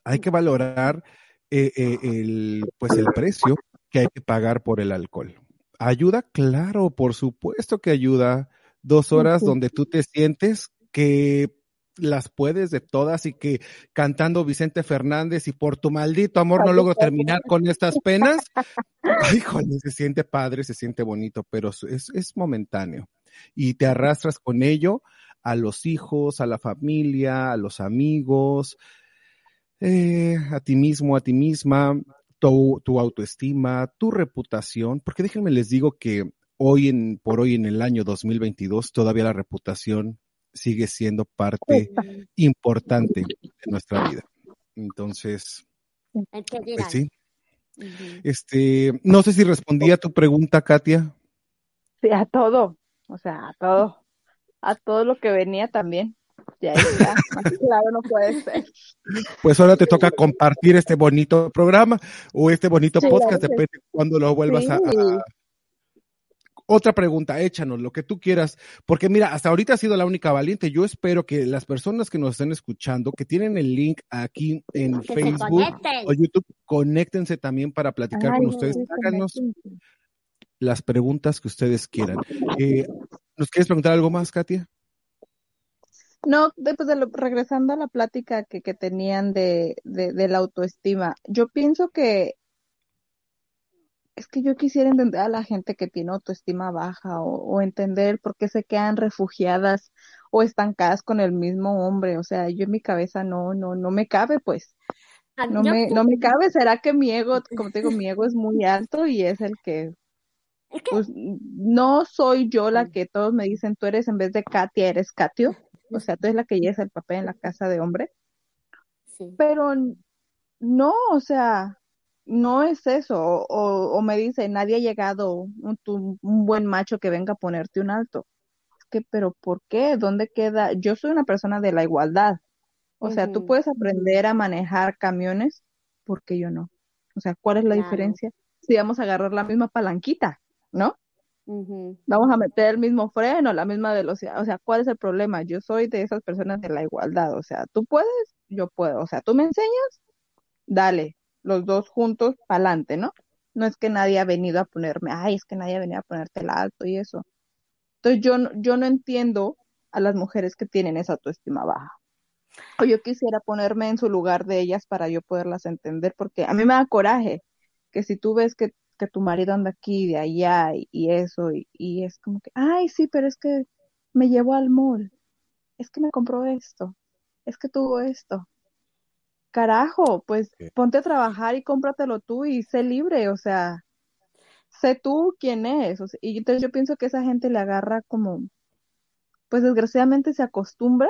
[SPEAKER 2] hay que valorar eh, eh, el, pues el precio que hay que pagar por el alcohol. ¿Ayuda? Claro, por supuesto que ayuda. Dos horas donde tú te sientes que las puedes de todas y que cantando Vicente Fernández y por tu maldito amor no logro terminar con estas penas. Joder, se siente padre, se siente bonito, pero es, es momentáneo y te arrastras con ello a los hijos, a la familia, a los amigos, eh, a ti mismo, a ti misma, tu, tu, autoestima, tu reputación, porque déjenme les digo que hoy en, por hoy en el año 2022 todavía la reputación sigue siendo parte importante de nuestra vida. Entonces, pues sí. Este, no sé si respondí a tu pregunta, Katia.
[SPEAKER 4] Sí, a todo. O sea, a todo, a todo lo que venía también. Ya está, claro no puede ser.
[SPEAKER 2] Pues ahora te toca compartir este bonito programa o este bonito podcast, depende de cuando lo vuelvas a, Otra pregunta, échanos lo que tú quieras, porque mira, hasta ahorita ha sido la única valiente. Yo espero que las personas que nos estén escuchando, que tienen el link aquí en Facebook o YouTube, conéctense también para platicar con ustedes. Háganos, las preguntas que ustedes quieran. Eh, ¿Nos quieres preguntar algo más, Katia?
[SPEAKER 4] No, después de lo, regresando a la plática que, que tenían de, de, la autoestima, yo pienso que es que yo quisiera entender a la gente que tiene autoestima baja o, o, entender por qué se quedan refugiadas o estancadas con el mismo hombre. O sea, yo en mi cabeza no, no, no me cabe, pues. Ah, no me, no me cabe. ¿Será que mi ego, como te digo, mi ego es muy alto y es el que pues no soy yo la que todos me dicen, tú eres en vez de Katia, eres Katio. O sea, tú eres la que llevas el papel en la casa de hombre. Sí. Pero no, o sea, no es eso. O, o me dice, nadie ha llegado un, un, buen macho que venga a ponerte un alto. Es que, pero ¿por qué? ¿Dónde queda? Yo soy una persona de la igualdad. O sea, tú puedes aprender a manejar camiones, porque yo no? O sea, ¿cuál es la diferencia? Si vamos a agarrar la misma palanquita. ¿No? Vamos a meter el mismo freno, la misma velocidad. O sea, ¿cuál es el problema? Yo soy de esas personas de la igualdad. O sea, tú puedes, yo puedo. O sea, tú me enseñas, dale, los dos juntos para adelante, ¿no? No es que nadie ha venido a ponerme, ay, es que nadie ha venido a ponerte el alto y eso. Entonces yo, yo no entiendo a las mujeres que tienen esa autoestima baja. O yo quisiera ponerme en su lugar de ellas para yo poderlas entender, porque a mí me da coraje que si tú ves que que tu marido anda aquí y de allá y, eso, y, es como que, ay, sí, pero es que me llevó al mall, es que me compró esto, es que tuvo esto. Carajo, pues ponte a trabajar y cómpratelo tú y sé libre, o sea, sé tú quién es. y entonces yo pienso que esa gente le agarra como, pues desgraciadamente se acostumbra,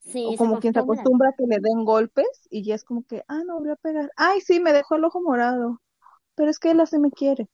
[SPEAKER 3] Sí,
[SPEAKER 4] o
[SPEAKER 3] se
[SPEAKER 4] como quien se
[SPEAKER 3] acostumbra.
[SPEAKER 4] a que le den golpes y ya es como que, ah, no volvió a pegar. Ay, sí, me dejó el ojo morado, pero es que él así me quiere.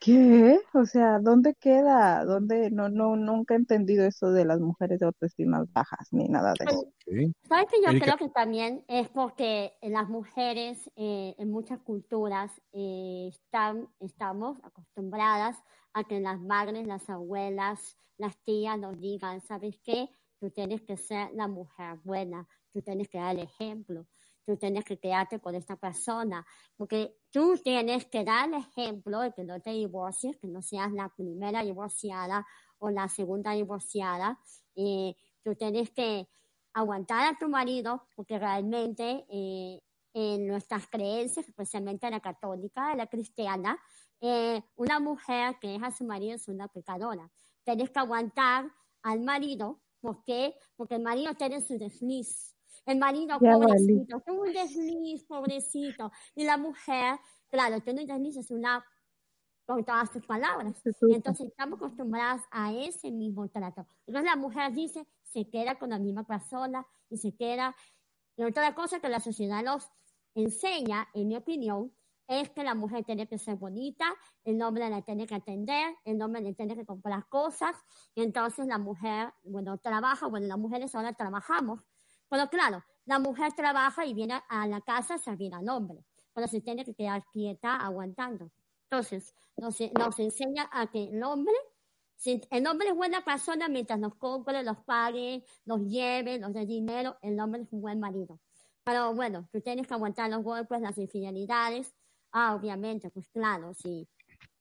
[SPEAKER 4] ¿Qué? O sea, ¿dónde queda? ¿Dónde? No, no, nunca he entendido eso de las mujeres de autoestimas bajas ni nada de eso.
[SPEAKER 2] Ok.
[SPEAKER 3] ¿Sabes que yo
[SPEAKER 2] Erika.
[SPEAKER 3] creo que también es porque las mujeres eh, en muchas culturas eh, están, estamos acostumbradas a que las madres, las abuelas, las tías nos digan, ¿sabes qué? Tú tienes que ser la mujer buena, tú tienes que dar el ejemplo, tú tienes que quedarte con esta persona, porque tú tienes que dar el ejemplo de que no te divorcies, que no seas la primera divorciada o la segunda divorciada, eh, tú tienes que aguantar a tu marido, porque realmente eh, en nuestras creencias, especialmente la católica, la cristiana, eh, una mujer que deja a su marido es una pecadora. Tienes que aguantar al marido, ¿por qué? Porque el marido tiene su desliz. El marido,
[SPEAKER 4] Ya
[SPEAKER 3] pobrecito, tuvo un desliz, pobrecito. Y la mujer, claro, tiene un desliz, es una, con todas sus palabras.
[SPEAKER 4] Supo.
[SPEAKER 3] Entonces estamos acostumbradas a ese mismo trato. Entonces la mujer dice, se queda con la misma persona y se queda. Y otra cosa que la sociedad nos enseña, en mi opinión, es que la mujer tiene que ser bonita, el hombre la tiene que atender, el hombre le tiene que comprar cosas, y entonces la mujer, bueno, trabaja, bueno, las mujeres ahora trabajamos, pero claro, la mujer trabaja y viene a la casa a servir al hombre, pero se tiene que quedar quieta aguantando. Entonces, nos, nos enseña a que el hombre, el hombre es buena persona mientras nos compre, los pague, los lleve, nos dé dinero, el hombre es un buen marido. Pero bueno, tú tienes que aguantar los golpes, las infidelidades. Ah, obviamente, pues claro, si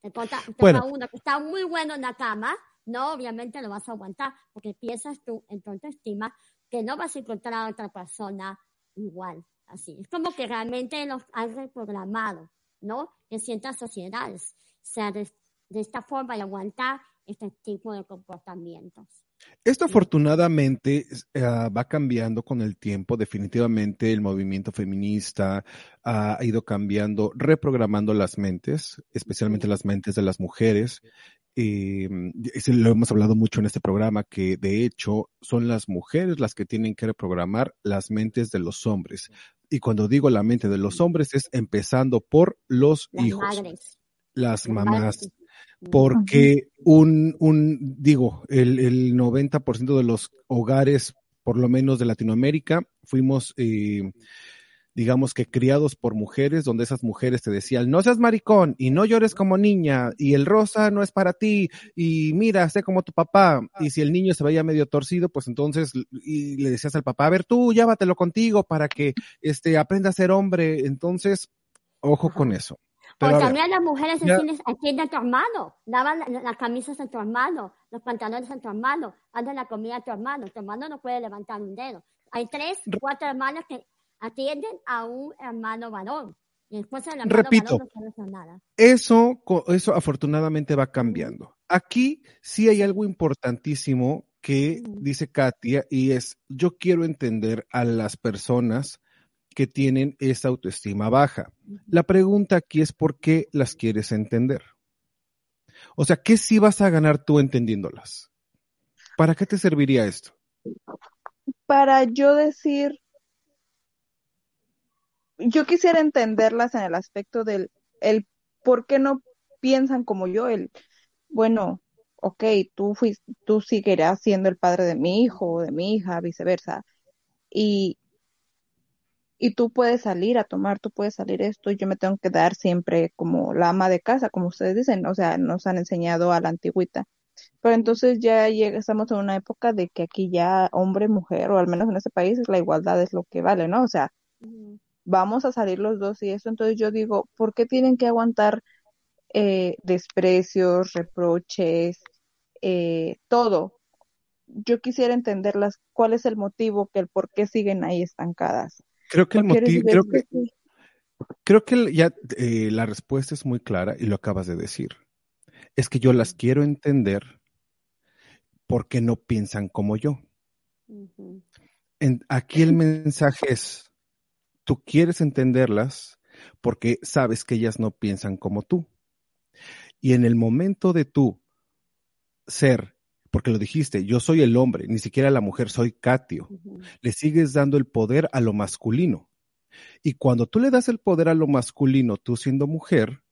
[SPEAKER 3] te toca,
[SPEAKER 2] Bueno.
[SPEAKER 3] uno que está muy bueno en la cama, no, obviamente lo vas a aguantar, porque piensas tú en tu autoestima que no vas a encontrar a otra persona igual. Así. Es como que realmente los han reprogramado, ¿no? En ciertas sociedades. O sea, de, de esta forma de aguantar este tipo de comportamientos.
[SPEAKER 2] Esto afortunadamente eh, va cambiando con el tiempo. Definitivamente el movimiento feminista ha ido cambiando, reprogramando las mentes, especialmente las mentes de las mujeres. Eh, lo hemos hablado mucho en este programa, que de hecho son las mujeres las que tienen que reprogramar las mentes de los hombres. Y cuando digo la mente de los hombres es empezando por los
[SPEAKER 3] Las
[SPEAKER 2] hijos,
[SPEAKER 3] madres.
[SPEAKER 2] las
[SPEAKER 3] Las
[SPEAKER 2] mamás, porque un, un, digo, el, el 90% de los hogares, por lo menos de Latinoamérica, fuimos, eh, digamos que criados por mujeres, donde esas mujeres te decían, no seas maricón y no llores como niña, y el rosa no es para ti, y mira, sé como tu papá, y si el niño se veía medio torcido, pues entonces, y le decías al papá, a ver tú, llévatelo contigo para que este, aprenda a ser hombre, entonces, ojo con eso. Pero
[SPEAKER 3] o
[SPEAKER 2] a ver,
[SPEAKER 3] también las mujeres
[SPEAKER 2] ya-
[SPEAKER 3] atienden, a tu hermano, daban la- la- las camisas a tu hermano, los pantalones a tu hermano, hacen la comida a tu hermano, tu hermano no puede levantar un dedo. Hay tres, cuatro hermanos que atienden a un hermano varón. Y después el hermano
[SPEAKER 2] Repito.
[SPEAKER 3] varón no nada.
[SPEAKER 2] Eso, eso afortunadamente va cambiando. Aquí sí hay algo importantísimo que dice Katia y es, yo quiero entender a las personas que tienen esa autoestima baja. La pregunta aquí es por qué las quieres entender. O sea, ¿qué sí vas a ganar tú entendiéndolas? ¿Para qué te serviría esto?
[SPEAKER 4] Para yo decir, yo quisiera entenderlas en el aspecto del el por qué no piensan como yo, el bueno, ok, tú fuiste, tú seguirás siendo el padre de mi hijo o de mi hija, viceversa. Y, y tú puedes salir a tomar, tú puedes salir esto, y yo me tengo que dar siempre como la ama de casa, como ustedes dicen, o sea, nos han enseñado a la antigüita. Pero entonces ya llega, estamos en una época de que aquí ya hombre, mujer, o al menos en este país, la igualdad es lo que vale, ¿no? O sea. Vamos a salir los dos y eso, entonces yo digo, ¿por qué tienen que aguantar eh, desprecios, reproches, eh, todo? Yo quisiera entenderlas, cuál es el motivo, que el por qué siguen ahí estancadas.
[SPEAKER 2] Creo que el motivo, creo que, creo que ya eh, la respuesta es muy clara y lo acabas de decir. Es que yo las quiero entender porque no piensan como yo. En- aquí el mensaje es, tú quieres entenderlas porque sabes que ellas no piensan como tú. Y en el momento de tú ser porque lo dijiste, yo soy el hombre, ni siquiera la mujer, soy Katio.
[SPEAKER 3] Ujú.
[SPEAKER 2] Le sigues dando el poder a lo masculino. Y cuando tú le das el poder a lo masculino, tú siendo mujer,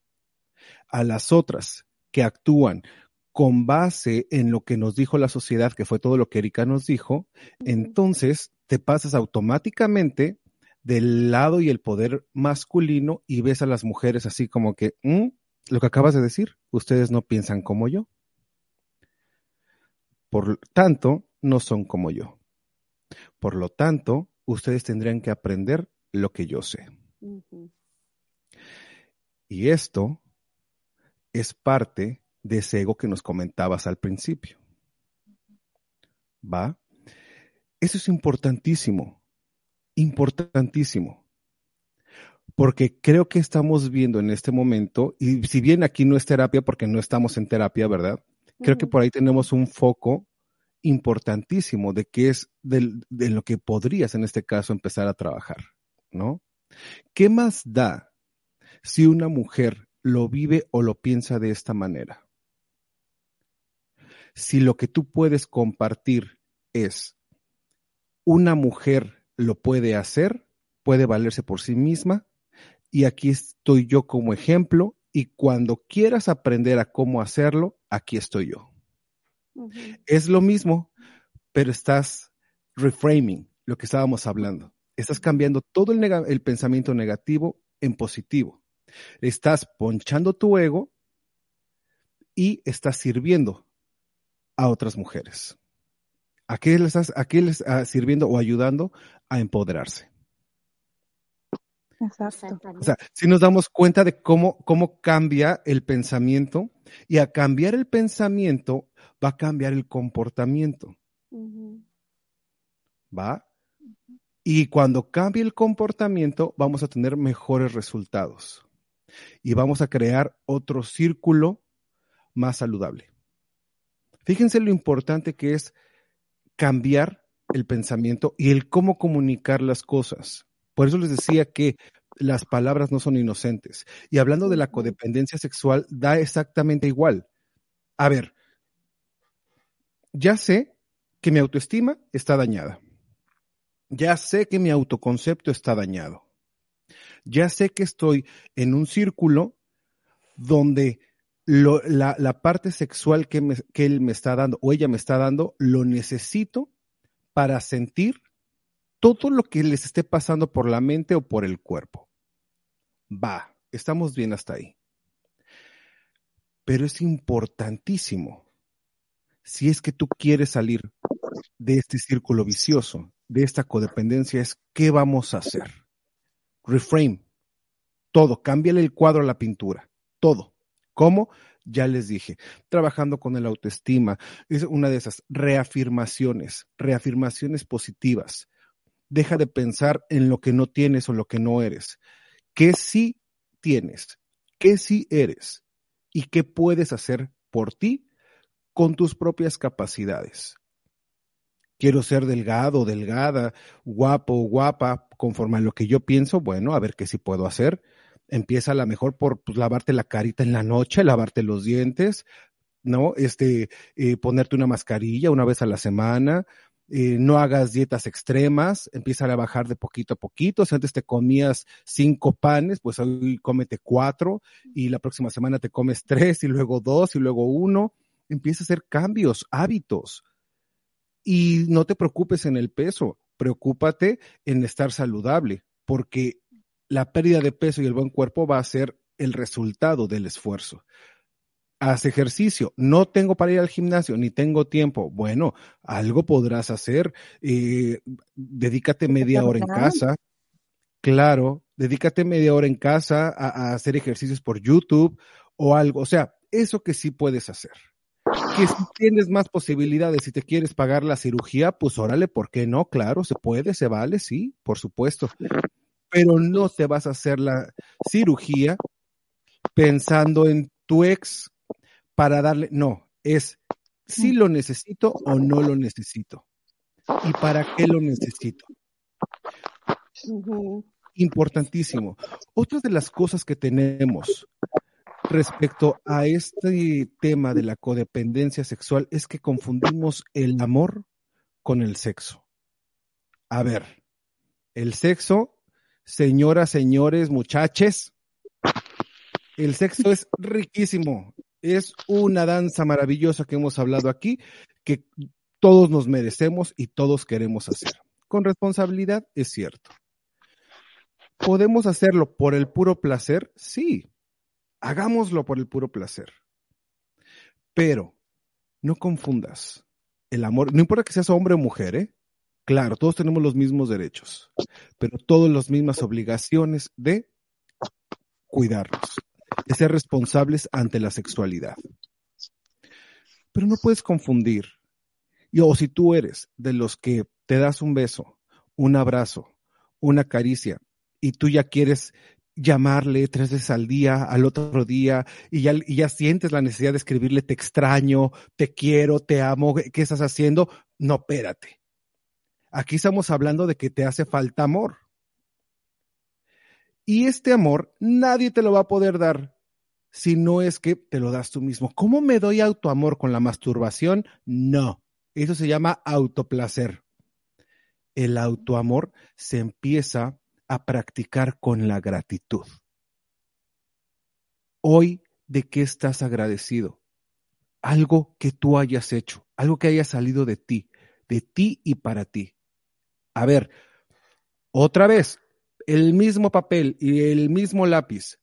[SPEAKER 2] a las otras que actúan con base en lo que nos dijo la sociedad, que fue todo lo que Erika nos dijo, entonces te pasas automáticamente del lado y el poder masculino y ves a las mujeres así como que, "Mm, lo que acabas de decir, ustedes no piensan como yo. Por lo tanto, no son como yo. Por lo tanto, ustedes tendrían que aprender lo que yo sé. Y esto es parte de ese ego que nos comentabas al principio. ¿Va? Eso es importantísimo, importantísimo. Porque creo que estamos viendo en este momento, y si bien aquí no es terapia porque no estamos en terapia, ¿verdad? Creo que por ahí tenemos un foco importantísimo de qué es del- de lo que podrías en este caso empezar a trabajar, ¿no? ¿Qué más da si una mujer lo vive o lo piensa de esta manera? Si lo que tú puedes compartir es una mujer lo puede hacer, puede valerse por sí misma, y aquí estoy yo como ejemplo, y cuando quieras aprender a cómo hacerlo, aquí estoy yo. Es lo mismo, pero estás reframing lo que estábamos hablando. Estás cambiando todo el pensamiento negativo en positivo. Estás ponchando tu ego y estás sirviendo a otras mujeres. ¿A qué les estás a qué les estás sirviendo o ayudando a empoderarse?
[SPEAKER 4] Exacto.
[SPEAKER 2] O sea, si nos damos cuenta de cómo, cómo cambia el pensamiento y a cambiar el pensamiento va a cambiar el comportamiento. ¿va? Y cuando cambie el comportamiento, vamos a tener mejores resultados y vamos a crear otro círculo más saludable. Fíjense lo importante que es cambiar el pensamiento y el cómo comunicar las cosas. Por eso les decía que las palabras no son inocentes. Y hablando de la codependencia sexual, da exactamente igual. A ver, ya sé que mi autoestima está dañada. Ya sé que mi autoconcepto está dañado. Ya sé que estoy en un círculo donde la parte sexual que, me- que él me está dando o ella me está dando, lo necesito para sentir todo lo que les esté pasando por la mente o por el cuerpo. Va, estamos bien hasta ahí. Pero es importantísimo, si es que tú quieres salir de este círculo vicioso, de esta codependencia, es qué vamos a hacer. Reframe. Todo. Cámbiale el cuadro a la pintura. Todo. ¿Cómo? Ya les dije. Trabajando con el autoestima. Es una de esas reafirmaciones. Reafirmaciones positivas. Deja de pensar en lo que no tienes o lo que no eres. ¿Qué sí tienes? ¿Qué sí eres? ¿Y qué puedes hacer por ti con tus propias capacidades? quiero ser delgado, delgada, guapo, guapa, conforme a lo que yo pienso, bueno, a ver qué sí puedo hacer. Empieza a lo mejor por pues, lavarte la carita en la noche, lavarte los dientes, ¿no? Este, eh, ponerte una mascarilla una vez a la semana, eh, no hagas dietas extremas, empieza a bajar de poquito a poquito. Si antes te comías cinco panes, pues hoy cómete cuatro y la próxima semana te comes tres y luego dos y luego uno. Empieza a hacer cambios, hábitos. Y no te preocupes en el peso, preocúpate en estar saludable, porque la pérdida de peso y el buen cuerpo va a ser el resultado del esfuerzo. Haz ejercicio, no tengo para ir al gimnasio, ni tengo tiempo. Bueno, algo podrás hacer, eh, dedícate media hora en casa, claro, dedícate media hora en casa a, a hacer ejercicios por YouTube o algo, o sea, eso que sí puedes hacer que si tienes más posibilidades, si te quieres pagar la cirugía, pues órale, ¿por qué no? Claro, se puede, se vale, sí, por supuesto. Pero no te vas a hacer la cirugía pensando en tu ex para darle, no, es si lo necesito o no lo necesito. ¿Y para qué lo necesito? Importantísimo. Otra de las cosas que tenemos respecto a este tema de la codependencia sexual es que confundimos el amor con el sexo. A ver, el sexo, señoras, señores, muchaches, el sexo es riquísimo, es una danza maravillosa que hemos hablado aquí, que todos nos merecemos y todos queremos hacer. Con responsabilidad, es cierto. ¿Podemos hacerlo por el puro placer? Sí, hagámoslo por el puro placer. Pero no confundas el amor, no importa que seas hombre o mujer, ¿eh? Claro, todos tenemos los mismos derechos, pero todas las mismas obligaciones de cuidarnos, de ser responsables ante la sexualidad. Pero no puedes confundir. Y, o si tú eres de los que te das un beso, un abrazo, una caricia, y tú ya quieres llamarle tres veces al día, al otro día, y ya, y ya sientes la necesidad de escribirle te extraño, te quiero, te amo, ¿qué estás haciendo? No, espérate. Aquí estamos hablando de que te hace falta amor. Y este amor nadie te lo va a poder dar si no es que te lo das tú mismo. ¿Cómo me doy autoamor con la masturbación? No. Eso se llama autoplacer. El autoamor se empieza a practicar con la gratitud. Hoy, ¿de qué estás agradecido? Algo que tú hayas hecho, algo que haya salido de ti, de ti y para ti. A ver, otra vez, el mismo papel y el mismo lápiz.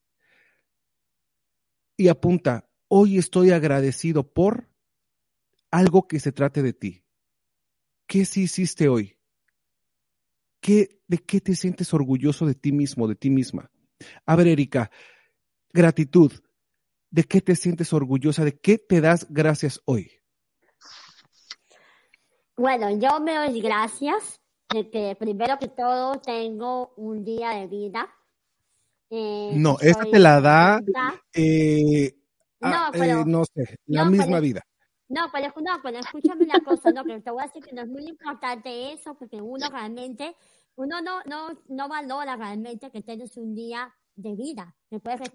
[SPEAKER 2] Y apunta, hoy estoy agradecido por algo que se trate de ti. ¿Qué sí hiciste hoy? ¿De qué te sientes orgulloso de ti mismo, de ti misma? A ver, Erika, gratitud. ¿De qué te sientes orgullosa? ¿De qué te das gracias hoy?
[SPEAKER 3] Bueno, yo me doy gracias de que primero que todo tengo un día de vida.
[SPEAKER 2] Eh, no, esta te la da, eh, no, eh, no, sé, la misma vida.
[SPEAKER 3] No, pero, no, pero escúchame una cosa, no, pero te voy a decir que no es muy importante eso, porque uno realmente uno no, no, no valora realmente que tienes un día de vida.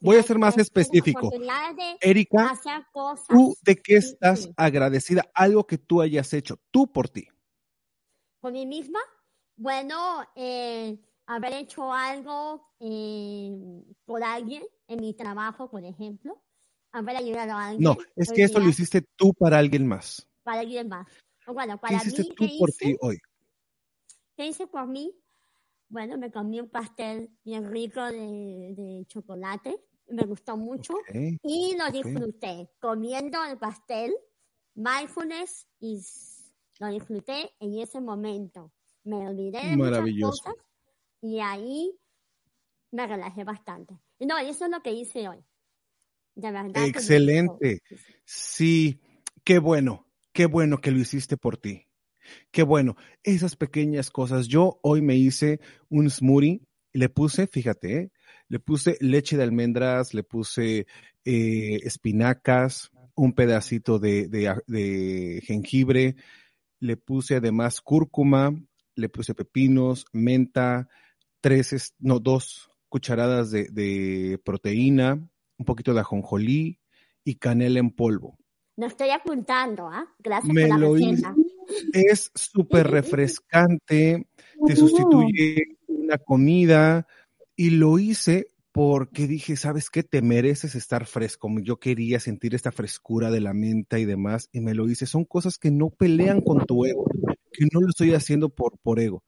[SPEAKER 2] Voy a ser más específico. Erika, ¿tú de qué estás agradecida? Algo que tú hayas hecho, tú por ti.
[SPEAKER 3] ¿Por mí misma? Bueno, eh, haber hecho algo eh, por alguien en mi trabajo, por ejemplo. Haber ayudado a alguien.
[SPEAKER 2] No, es que eso lo hiciste tú para alguien más.
[SPEAKER 3] Para alguien más. Bueno, para ¿Qué
[SPEAKER 2] hiciste tú por ti hoy?
[SPEAKER 3] ¿Qué hice por mí? Bueno, me comí un pastel bien rico de, chocolate, me gustó mucho y lo disfruté comiendo el pastel, mindfulness y lo disfruté en ese momento. Me olvidé de muchas cosas y ahí me relajé bastante. No, eso es lo que hice hoy.
[SPEAKER 2] Excelente. Sí, qué bueno, qué bueno que lo hiciste por ti. Qué bueno, esas pequeñas cosas. Yo hoy me hice un smoothie, le puse, fíjate, ¿eh? le puse leche de almendras, le puse eh, espinacas, un pedacito de, de, jengibre, le puse además cúrcuma, le puse pepinos, menta, tres, no, dos cucharadas de, de proteína, un poquito de ajonjolí y canela en polvo.
[SPEAKER 3] No estoy apuntando, ¿ah? Gracias por la receta.
[SPEAKER 2] Es súper refrescante, te sustituye una comida y lo hice porque dije, ¿sabes qué? Te mereces estar fresco. Yo quería sentir esta frescura de la menta y demás y me lo hice. Son cosas que no pelean con tu ego, que no lo estoy haciendo por, por ego,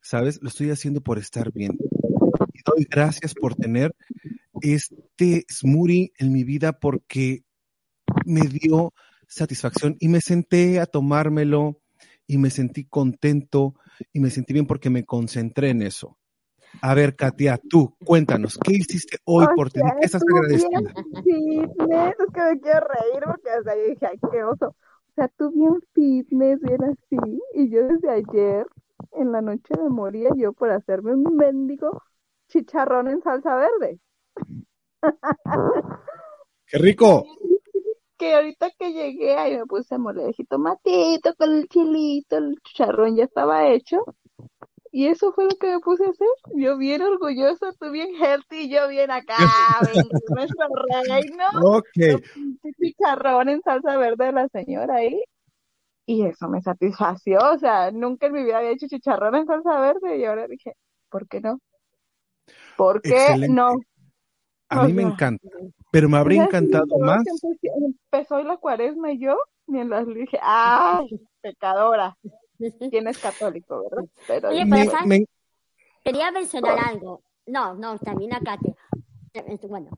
[SPEAKER 2] ¿sabes? Lo estoy haciendo por estar bien. Y doy gracias por tener este smoothie en mi vida porque me dio satisfacción y me senté a tomármelo y me sentí contento y me sentí bien porque me concentré en eso. A ver, Katia, tú, cuéntanos, ¿qué hiciste hoy por ti? ¿Qué estás agradecida?
[SPEAKER 4] Fitness, es que me quiero reír porque hasta yo dije, ay, qué oso. O sea, tú bien fitness, bien así, y yo desde ayer, en la noche me moría yo por hacerme un mendigo chicharrón en salsa verde.
[SPEAKER 2] ¡Qué rico!
[SPEAKER 4] que ahorita que llegué ahí me puse a moler tomatito con el chilito, el chicharrón ya estaba hecho y eso fue lo que me puse a hacer. Yo bien orgullosa, tú bien healthy, yo bien acá, nuestro reino.
[SPEAKER 2] Ok.
[SPEAKER 4] Chicharrón en salsa verde de la señora ahí. Y eso me satisfació, o sea, nunca en mi vida había hecho chicharrón en salsa verde y ahora dije, ¿por qué no? ¿Por qué no?
[SPEAKER 2] A mí me encanta, pero me habría encantado más.
[SPEAKER 4] Empezó la cuaresma y yo, mientras dije, ¡ay, pecadora! ¿Quién es católico, verdad?
[SPEAKER 3] Pero Oye, pero quería mencionar algo. No, no, también acá te... Bueno,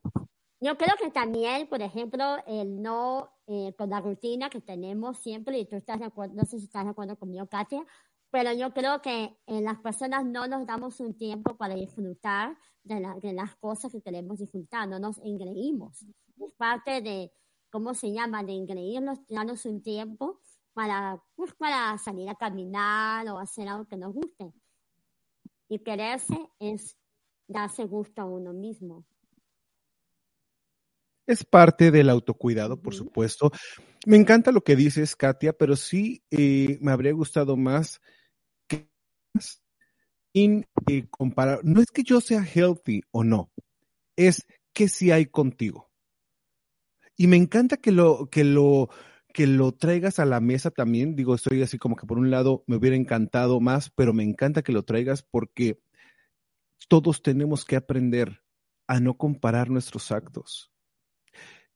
[SPEAKER 3] yo creo que también, por ejemplo, el no, eh, con la rutina que tenemos siempre, y tú estás de acuerdo, no sé si estás de acuerdo conmigo, Katia, pero yo creo que en las personas no nos damos un tiempo para disfrutar de, las cosas que queremos disfrutar, no nos engreímos. Es parte de, ¿cómo se llama? De engreírnos, darnos un tiempo para, pues, para salir a caminar o hacer algo que nos guste. Y quererse es darse gusto a uno mismo.
[SPEAKER 2] Es parte del autocuidado, por supuesto. Me encanta lo que dices, Katia, pero sí eh, me habría gustado más sin eh, comparar, no es que yo sea healthy o no, es que si hay contigo. Y me encanta que lo, que lo, que lo traigas a la mesa también. Digo, estoy así como que por un lado me hubiera encantado más, pero me encanta que lo traigas porque todos tenemos que aprender a no comparar nuestros actos,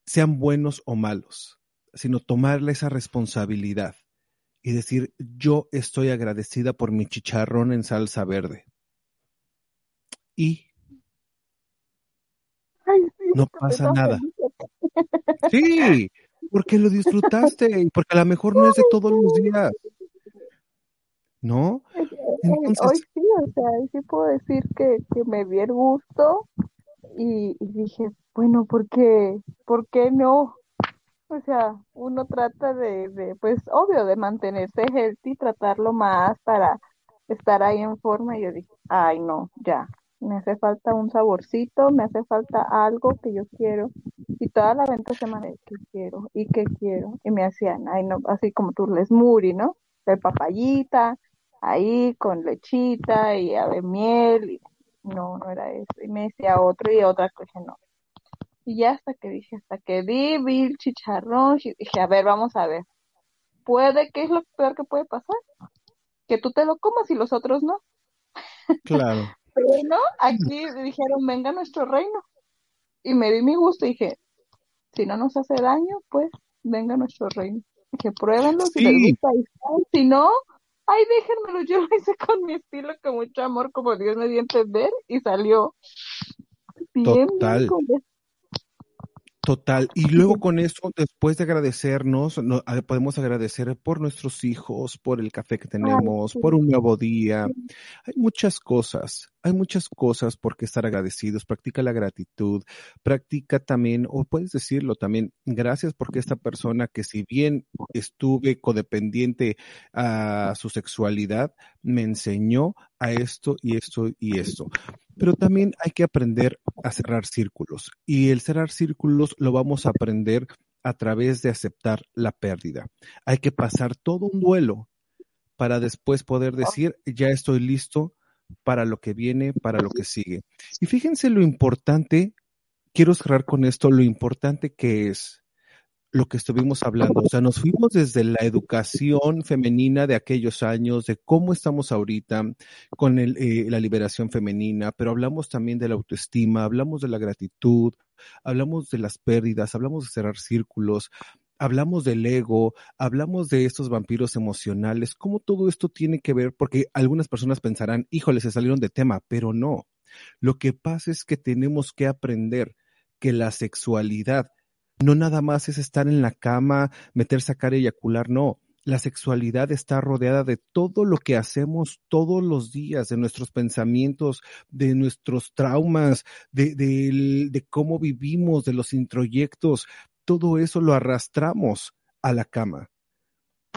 [SPEAKER 2] sean buenos o malos, sino tomarle esa responsabilidad y decir, yo estoy agradecida por mi chicharrón en salsa verde. Y no pasa nada. Sí, porque lo disfrutaste y porque a lo mejor no es de todos los días. ¿No?
[SPEAKER 4] Hoy sí, o sea, sí puedo decir que, que me di el gusto y, dije, bueno. ¿Por qué no? O sea, uno trata de, de, pues obvio, de mantenerse healthy, tratarlo más para estar ahí en forma. Y yo dije, ay, no, ya, me hace falta un saborcito, me hace falta algo que yo quiero. Y toda la venta se me que quiero y que quiero. Y me hacían, ay, no, así como tu muri, ¿no? De papayita, ahí con lechita y ave miel. Y no, no era eso. Y me decía otro y otra cosa, no y ya hasta que dije, hasta que vi, vi chicharrón, y dije, a ver, vamos a ver. Puede, ¿qué es lo peor que puede pasar? Que tú te lo comas y los otros no.
[SPEAKER 2] Claro.
[SPEAKER 4] Pero no, aquí dijeron, venga nuestro reino. Y me di mi gusto y dije, si no nos hace daño, pues venga nuestro reino. Que pruébenlo, si les gusta, si no, ay, déjenmelo, yo lo hice con mi estilo, con mucho amor, como Dios me dio a entender, y salió bien,
[SPEAKER 2] Total. Total. Y luego con eso, después de agradecernos, podemos agradecer por nuestros hijos, por el café que tenemos, por un nuevo día. Hay muchas cosas, hay muchas cosas por qué estar agradecidos. Practica la gratitud, practica también, o puedes decirlo también, gracias porque esta persona que si bien estuve codependiente a su sexualidad, me enseñó a esto y esto y esto. Pero también hay que aprender a cerrar círculos y el cerrar círculos lo vamos a aprender a través de aceptar la pérdida. Hay que pasar todo un duelo para después poder decir, ya estoy listo para lo que viene, para lo que sigue. Y fíjense lo importante, quiero cerrar con esto, lo importante que es lo que estuvimos hablando. O sea, nos fuimos desde la educación femenina de aquellos años, de cómo estamos ahorita con eh, la liberación femenina, pero hablamos también de la autoestima, hablamos de la gratitud, hablamos de las pérdidas, hablamos de cerrar círculos, hablamos del ego, hablamos de estos vampiros emocionales, cómo todo esto tiene que ver, porque algunas personas pensarán, híjole, se salieron de tema, pero no. Lo que pasa es que tenemos que aprender que la sexualidad no nada más es estar en la cama, meter, sacar, eyacular, no. La sexualidad está rodeada de todo lo que hacemos todos los días, de nuestros pensamientos, de nuestros traumas, de, de cómo vivimos, de los introyectos. Todo eso lo arrastramos a la cama.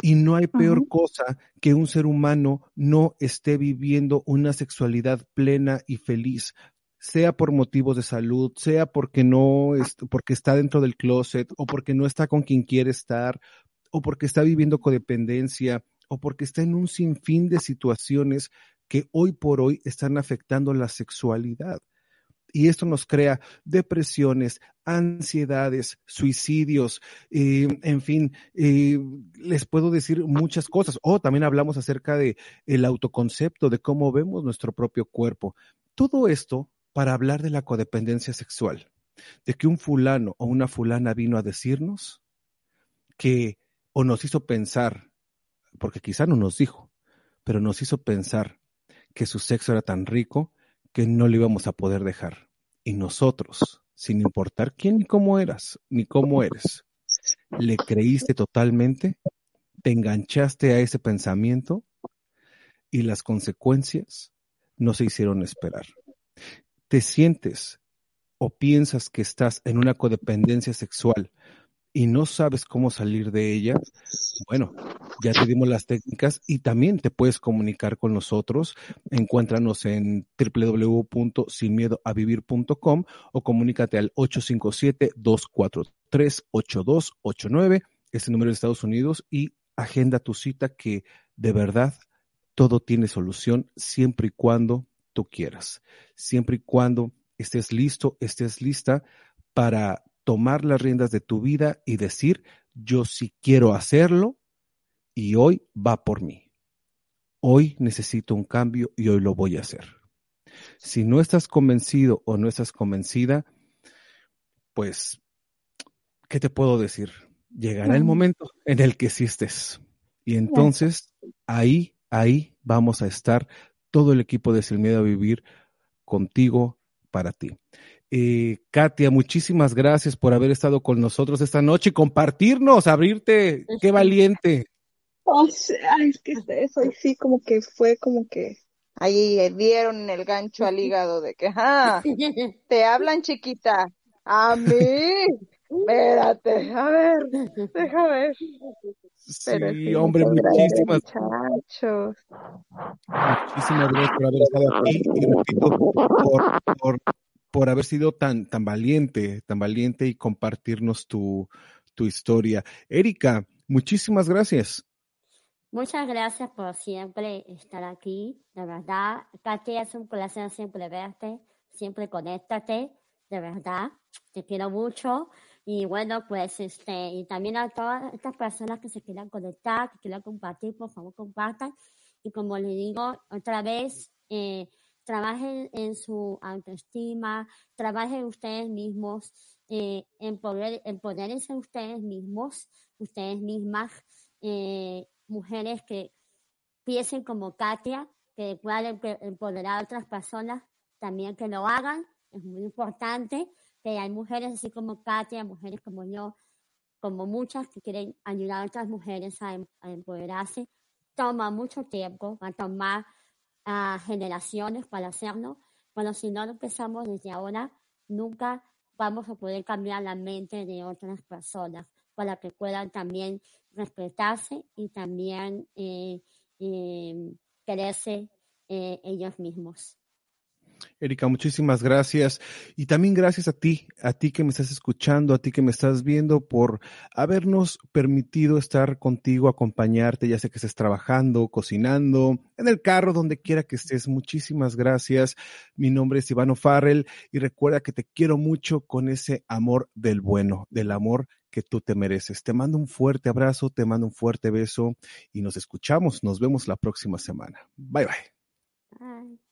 [SPEAKER 2] Y no hay peor cosa que un ser humano no esté viviendo una sexualidad plena y feliz sea por motivos de salud, sea porque no, es, porque está dentro del closet, o porque no está con quien quiere estar, o porque está viviendo codependencia, o porque está en un sinfín de situaciones que hoy por hoy están afectando la sexualidad. Y esto nos crea depresiones, ansiedades, suicidios, eh, en fin, eh, les puedo decir muchas cosas. O también hablamos acerca de el autoconcepto, de cómo vemos nuestro propio cuerpo. Todo esto para hablar de la codependencia sexual, de que un fulano o una fulana vino a decirnos que o nos hizo pensar, porque quizá no nos dijo, pero nos hizo pensar que su sexo era tan rico que no le íbamos a poder dejar. Y nosotros, sin importar quién ni cómo eras, ni cómo eres, le creíste totalmente, te enganchaste a ese pensamiento y las consecuencias no se hicieron esperar. Te sientes o piensas que estás en una codependencia sexual y no sabes cómo salir de ella, bueno, ya te dimos las técnicas y también te puedes comunicar con nosotros. Encuéntranos en www.sinmiedoavivir.com o comunícate al 857-243-8289, este número de Estados Unidos, y agenda tu cita que de verdad todo tiene solución siempre y cuando tú quieras, siempre y cuando estés listo, estés lista para tomar las riendas de tu vida y decir, yo sí quiero hacerlo y hoy va por mí. Hoy necesito un cambio y hoy lo voy a hacer. Si no estás convencido o no estás convencida, pues, ¿qué te puedo decir? Llegará el momento en el que sí estés. Y entonces, ahí, ahí vamos a estar todo el equipo de Sin Miedo a Vivir contigo, para ti. Eh, Katia, muchísimas gracias por haber estado con nosotros esta noche y compartirnos, abrirte. Qué valiente.
[SPEAKER 4] Oh, ay, es que eso sí como que fue como que ahí dieron el gancho al hígado de que, ah, te hablan chiquita, a mí, espérate, a ver, déjame ver.
[SPEAKER 2] Sí, hombre, muchísimas
[SPEAKER 4] muchachos.
[SPEAKER 2] Muchísimas gracias por haber estado aquí y repito, por, por por haber sido tan, tan valiente, tan valiente y compartirnos tu, tu historia. Erika, muchísimas gracias.
[SPEAKER 3] Muchas gracias por siempre estar aquí. De verdad, Katia, es un placer siempre verte, siempre conéctate, de verdad. Te quiero mucho. Y bueno, pues este, y también a todas estas personas que se quieran conectar, que quieran compartir, por favor compartan. Y como les digo otra vez, eh, trabajen en su autoestima, trabajen ustedes mismos, eh, en poder, empodérense ustedes mismos, ustedes mismas, eh, mujeres que piensen como Katia, que puedan empoderar a otras personas, también que lo hagan, es muy importante, que hay mujeres así como Katia, mujeres como yo, como muchas que quieren ayudar a otras mujeres a, em, empoderarse, toma mucho tiempo, va a tomar generaciones para hacerlo, pero si no lo empezamos desde ahora, nunca vamos a poder cambiar la mente de otras personas para que puedan también respetarse y también eh, eh, quererse ellos mismos.
[SPEAKER 2] Erika, muchísimas gracias. Y también gracias a ti, a ti que me estás escuchando, a ti que me estás viendo, por habernos permitido estar contigo, acompañarte, ya sé que estés trabajando, cocinando, en el carro, donde quiera que estés. Muchísimas gracias. Mi nombre es Ivano Farrell y recuerda que te quiero mucho con ese amor del bueno, del amor que tú te mereces. Te mando un fuerte abrazo, te mando un fuerte beso y nos escuchamos, nos vemos la próxima semana. Bye. bye.